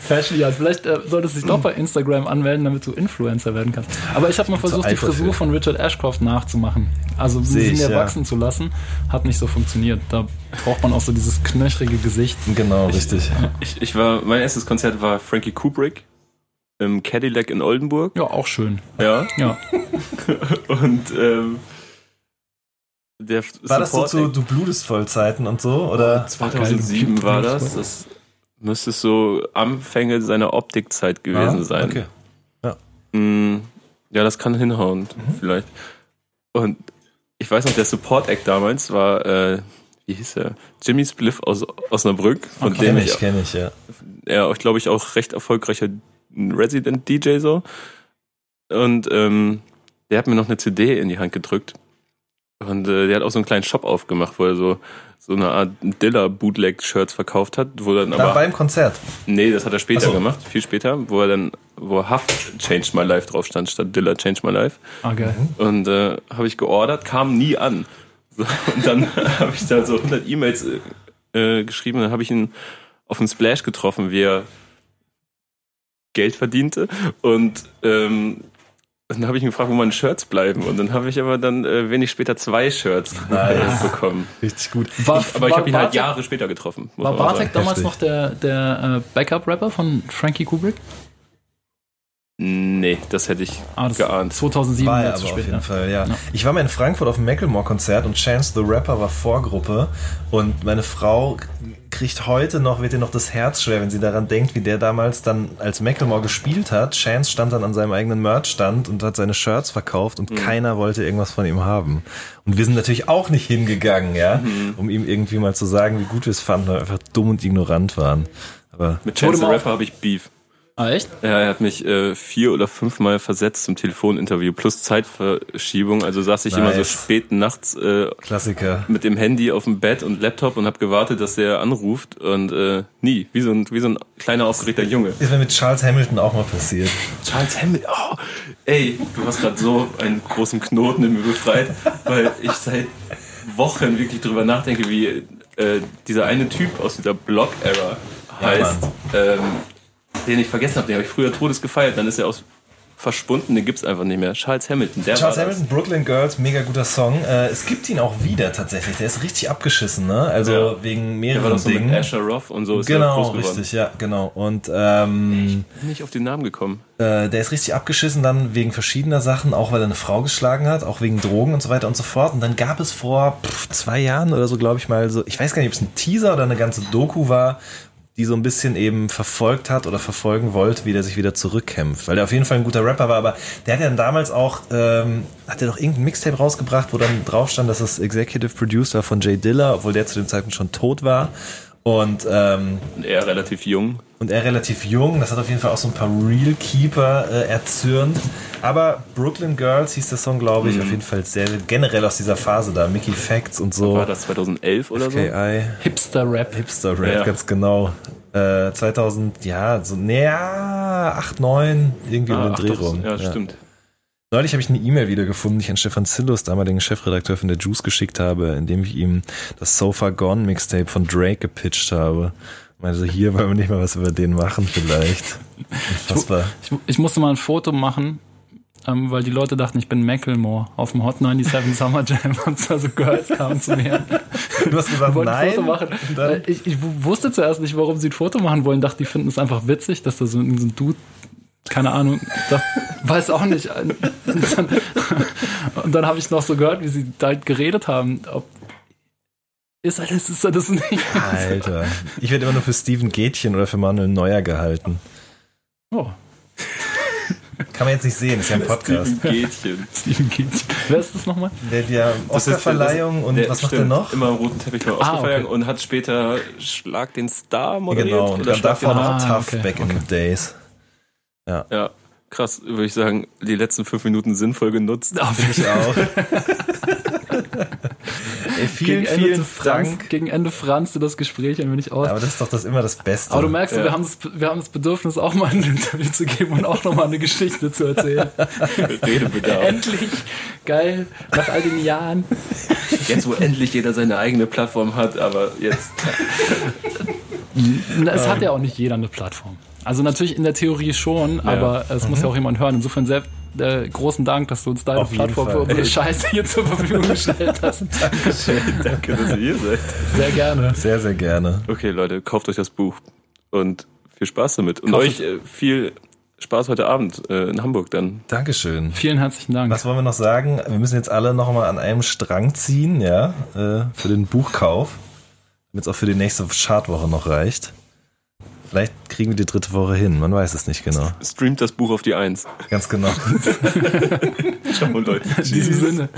[SPEAKER 3] Fashion, ja, vielleicht äh, solltest du dich doch bei Instagram anmelden, damit du Influencer werden kannst. Aber ich habe mal versucht, die. Frisur von Richard Ashcroft nachzumachen. Also
[SPEAKER 4] Seh
[SPEAKER 3] sie
[SPEAKER 4] ich,
[SPEAKER 3] mir
[SPEAKER 4] ja.
[SPEAKER 3] wachsen zu lassen, hat nicht so funktioniert. Da braucht man auch so dieses knöchrige Gesicht.
[SPEAKER 4] genau, richtig.
[SPEAKER 2] Ich, ich war, mein erstes Konzert war Frankie Kubrick im Cadillac in Oldenburg.
[SPEAKER 3] Ja, auch schön.
[SPEAKER 2] Ja.
[SPEAKER 3] Ja.
[SPEAKER 2] Und ähm, der
[SPEAKER 4] War das so
[SPEAKER 2] Support
[SPEAKER 4] zu Du blutest Vollzeiten und so? Oder?
[SPEAKER 2] 2007 war das. Das müsste so Anfänge seiner Optikzeit gewesen
[SPEAKER 4] Ah,
[SPEAKER 2] sein.
[SPEAKER 4] Okay.
[SPEAKER 2] Mm, Ja, das kann hinhauen,
[SPEAKER 4] Mhm.
[SPEAKER 2] vielleicht. Und ich weiß noch, der Support-Act damals war, äh, wie hieß er? Jimmy Spliff aus Osnabrück, von
[SPEAKER 3] Okay.
[SPEAKER 2] dem
[SPEAKER 4] Kenn
[SPEAKER 2] ich,
[SPEAKER 4] ich, kenn ich, ja.
[SPEAKER 2] er, ich glaube ich, auch recht erfolgreicher Resident DJ so. Und ähm, der hat mir noch eine CD in die Hand gedrückt. Und äh, der hat auch so einen kleinen Shop aufgemacht, wo er so, so eine Art Dilla-Bootleg-Shirts verkauft hat, wo dann
[SPEAKER 4] Na,
[SPEAKER 2] aber.
[SPEAKER 4] beim Konzert.
[SPEAKER 2] Nee, das hat er später
[SPEAKER 4] so.
[SPEAKER 2] gemacht, viel später, wo er dann, wo Haft Changed My Life drauf stand, statt Dilla Changed My Life.
[SPEAKER 3] Ah, geil.
[SPEAKER 2] Und äh, habe ich geordert, kam nie an. So, und dann habe ich da so 100 E-Mails äh, äh, geschrieben, dann habe ich ihn auf den Splash getroffen, wie er Geld verdiente. Und ähm, dann habe ich ihn gefragt, wo meine Shirts bleiben. Und dann habe ich aber dann äh, wenig später zwei Shirts
[SPEAKER 4] Nice.
[SPEAKER 2] bekommen.
[SPEAKER 4] Richtig gut.
[SPEAKER 3] War,
[SPEAKER 2] Aber ich
[SPEAKER 3] war
[SPEAKER 2] habe ihn halt Jahre später getroffen.
[SPEAKER 3] War Bartek damals
[SPEAKER 4] Heftig.
[SPEAKER 3] noch der, der äh, Backup-Rapper von Frankie Kubrick?
[SPEAKER 2] Nee, das hätte ich
[SPEAKER 3] Ah, das
[SPEAKER 2] geahnt.
[SPEAKER 3] 2007
[SPEAKER 4] War er aber
[SPEAKER 3] zu
[SPEAKER 4] auf
[SPEAKER 3] spät.
[SPEAKER 4] jeden
[SPEAKER 3] ja.
[SPEAKER 4] Fall, ja.
[SPEAKER 3] Ja.
[SPEAKER 4] Ich war mal in Frankfurt auf dem Macklemore-Konzert und Chance the Rapper war Vorgruppe und meine Frau kriegt heute noch, wird ihr noch das Herz schwer, wenn sie daran denkt, wie der damals dann als Macklemore gespielt hat. Chance stand dann an seinem eigenen Merchstand und hat seine Shirts verkauft und keiner wollte irgendwas von ihm haben. Und wir sind natürlich auch nicht hingegangen, ja, um ihm irgendwie mal zu sagen, wie gut wir es fanden, weil wir einfach dumm und ignorant waren. Aber
[SPEAKER 2] Mit Chance the Rapper habe ich Beef.
[SPEAKER 3] Ah, echt?
[SPEAKER 2] Ja, er hat mich äh, vier oder fünfmal versetzt zum Telefoninterview plus Zeitverschiebung. Also saß ich immer so
[SPEAKER 4] Nice.
[SPEAKER 2] spät nachts äh,
[SPEAKER 4] Klassiker.
[SPEAKER 2] mit dem Handy auf dem Bett und Laptop und habe gewartet, dass der anruft und äh, nie, wie so ein wie so ein kleiner aufgeregter Junge.
[SPEAKER 4] Ist mir mit Charles Hamilton auch mal passiert.
[SPEAKER 2] Charles Hamilton, oh, ey, du hast gerade so einen großen Knoten in mir befreit, weil ich seit Wochen wirklich drüber nachdenke, wie äh, dieser eine Typ aus dieser Block-Era
[SPEAKER 4] Ja,
[SPEAKER 2] heißt, ähm, den ich vergessen habe, den habe ich früher Todes gefeiert, dann ist er aus verschwunden, den gibt's einfach nicht mehr. Charles Hamilton, der
[SPEAKER 4] Charles
[SPEAKER 2] war das.
[SPEAKER 4] Hamilton, Brooklyn Girls, mega guter Song. Äh, es gibt ihn auch wieder tatsächlich. Der ist richtig abgeschissen, ne? Also
[SPEAKER 2] Ja.
[SPEAKER 4] wegen
[SPEAKER 2] Der war
[SPEAKER 4] mehreren
[SPEAKER 2] so mit
[SPEAKER 4] Dingen.
[SPEAKER 2] Asher Roth und so ist er
[SPEAKER 4] Genau,
[SPEAKER 2] geworden.
[SPEAKER 4] richtig, ja, genau. Und ähm,
[SPEAKER 2] Nicht auf den Namen gekommen.
[SPEAKER 4] äh, der ist richtig abgeschissen dann wegen verschiedener Sachen, auch weil er eine Frau geschlagen hat, auch wegen Drogen und so weiter und so fort. Und dann gab es vor pff, zwei Jahren oder so, glaube ich mal, so, ich weiß gar nicht, ob es ein Teaser oder eine ganze Doku war, die so ein bisschen eben verfolgt hat oder verfolgen wollte, wie der sich wieder zurückkämpft. Weil der auf jeden Fall ein guter Rapper war, aber der hat ja dann damals auch, ähm, hat er doch irgendein Mixtape rausgebracht, wo dann drauf stand, dass das Executive Producer von Jay Dilla, obwohl der zu dem Zeitpunkt schon tot war. Und ähm,
[SPEAKER 2] Und er relativ jung.
[SPEAKER 4] Und er relativ jung. Das hat auf jeden Fall auch so ein paar Real Keeper äh, erzürnt. Aber Brooklyn Girls hieß der Song, glaube ich, auf jeden Fall sehr generell aus dieser Phase da. Mickey Facts und so.
[SPEAKER 2] War das 2011 oder so?
[SPEAKER 4] KI,
[SPEAKER 3] Hipster-Rap.
[SPEAKER 4] Hipster Rap,
[SPEAKER 2] Ja.
[SPEAKER 4] ganz genau. Äh, 2000, ja, so, naja, 8, 9, irgendwie um
[SPEAKER 2] Ah,
[SPEAKER 4] den
[SPEAKER 2] ach
[SPEAKER 4] Dreh rum.
[SPEAKER 2] ja, stimmt.
[SPEAKER 4] Neulich habe ich eine E-Mail wiedergefunden, die ich an Stefan Zillus, damaligen Chefredakteur von der Juice, geschickt habe, in dem ich ihm das So Far Gone Mixtape von Drake gepitcht habe. Also hier wollen wir nicht mal was über den machen vielleicht. Unfassbar.
[SPEAKER 3] Ich, ich musste mal ein Foto machen, ähm, weil die Leute dachten, ich bin Macklemore auf dem Hot 97 Summer Jam und so also Girls kamen zu mir.
[SPEAKER 4] Du hast gesagt, nein.
[SPEAKER 3] Foto machen. Ich, ich wusste zuerst nicht, warum sie ein Foto machen wollen. Dachte, die finden es einfach witzig, dass da so ein, so ein Dude, keine Ahnung, dachte, weiß auch nicht. Und dann, dann habe ich noch so gehört, wie sie da halt geredet haben. Ob, ist er das, ist er das nicht?
[SPEAKER 4] Alter. Ich werde immer nur für Steven Gätchen oder für Manuel Neuer gehalten.
[SPEAKER 3] Oh,
[SPEAKER 4] Kann man jetzt nicht sehen, ist ja ein Podcast.
[SPEAKER 2] Gätchen.
[SPEAKER 3] Steven Keats. Wer ist das nochmal?
[SPEAKER 4] Der hat ja Oscarverleihung und
[SPEAKER 2] Der
[SPEAKER 4] was macht er
[SPEAKER 2] stimmt,
[SPEAKER 4] noch?
[SPEAKER 2] Immer am roten Teppich bei
[SPEAKER 3] Ah,
[SPEAKER 2] Oscarverleihung
[SPEAKER 3] okay.
[SPEAKER 2] und hat später Schlag den Star moderiert.
[SPEAKER 4] Genau, und
[SPEAKER 2] oder
[SPEAKER 4] dann davor noch
[SPEAKER 3] Ah,
[SPEAKER 4] Tough
[SPEAKER 3] okay,
[SPEAKER 4] Back in the Days.
[SPEAKER 2] Ja, krass, würde ich sagen, die letzten fünf Minuten sinnvoll genutzt.
[SPEAKER 4] Ich auch. Ey, vielen,
[SPEAKER 3] Gegen Ende,
[SPEAKER 4] vielen
[SPEAKER 3] Franz,
[SPEAKER 4] Dank.
[SPEAKER 3] gegen Ende franzte das Gespräch ein wenig aus.
[SPEAKER 4] Aber das ist doch das immer das Beste.
[SPEAKER 3] Aber du merkst,
[SPEAKER 2] Ja.
[SPEAKER 3] wir, haben das, wir haben das Bedürfnis, auch mal ein Interview zu geben und auch nochmal eine Geschichte zu erzählen.
[SPEAKER 2] Redebedarf.
[SPEAKER 3] Endlich! Geil! Nach all den Jahren.
[SPEAKER 2] Jetzt, wo endlich jeder seine eigene Plattform hat, aber jetzt.
[SPEAKER 3] Es hat ja auch nicht jeder eine Plattform. Also natürlich in der Theorie schon, aber es muss ja auch jemand hören. Insofern sehr äh, großen Dank, dass du uns deine
[SPEAKER 4] Auf
[SPEAKER 3] Plattform für unsere Scheiße hier zur Verfügung gestellt hast.
[SPEAKER 2] Danke, dass ihr hier seid.
[SPEAKER 3] Sehr gerne.
[SPEAKER 4] Sehr, sehr gerne.
[SPEAKER 2] Okay, Leute, kauft euch das Buch und viel Spaß damit. Und
[SPEAKER 3] Kauft
[SPEAKER 2] euch äh, viel Spaß heute Abend äh, in Hamburg dann.
[SPEAKER 4] Dankeschön.
[SPEAKER 3] Vielen herzlichen Dank.
[SPEAKER 4] Was wollen wir noch sagen? Wir müssen jetzt alle noch mal an einem Strang ziehen, ja, äh, für den Buchkauf, damit es auch für die nächste Chartwoche noch reicht. Vielleicht kriegen wir die dritte Woche hin, man weiß es nicht genau.
[SPEAKER 2] Streamt das Buch auf die Eins.
[SPEAKER 4] Ganz genau.
[SPEAKER 2] Ciao, Leute.
[SPEAKER 3] In diesem Sinne.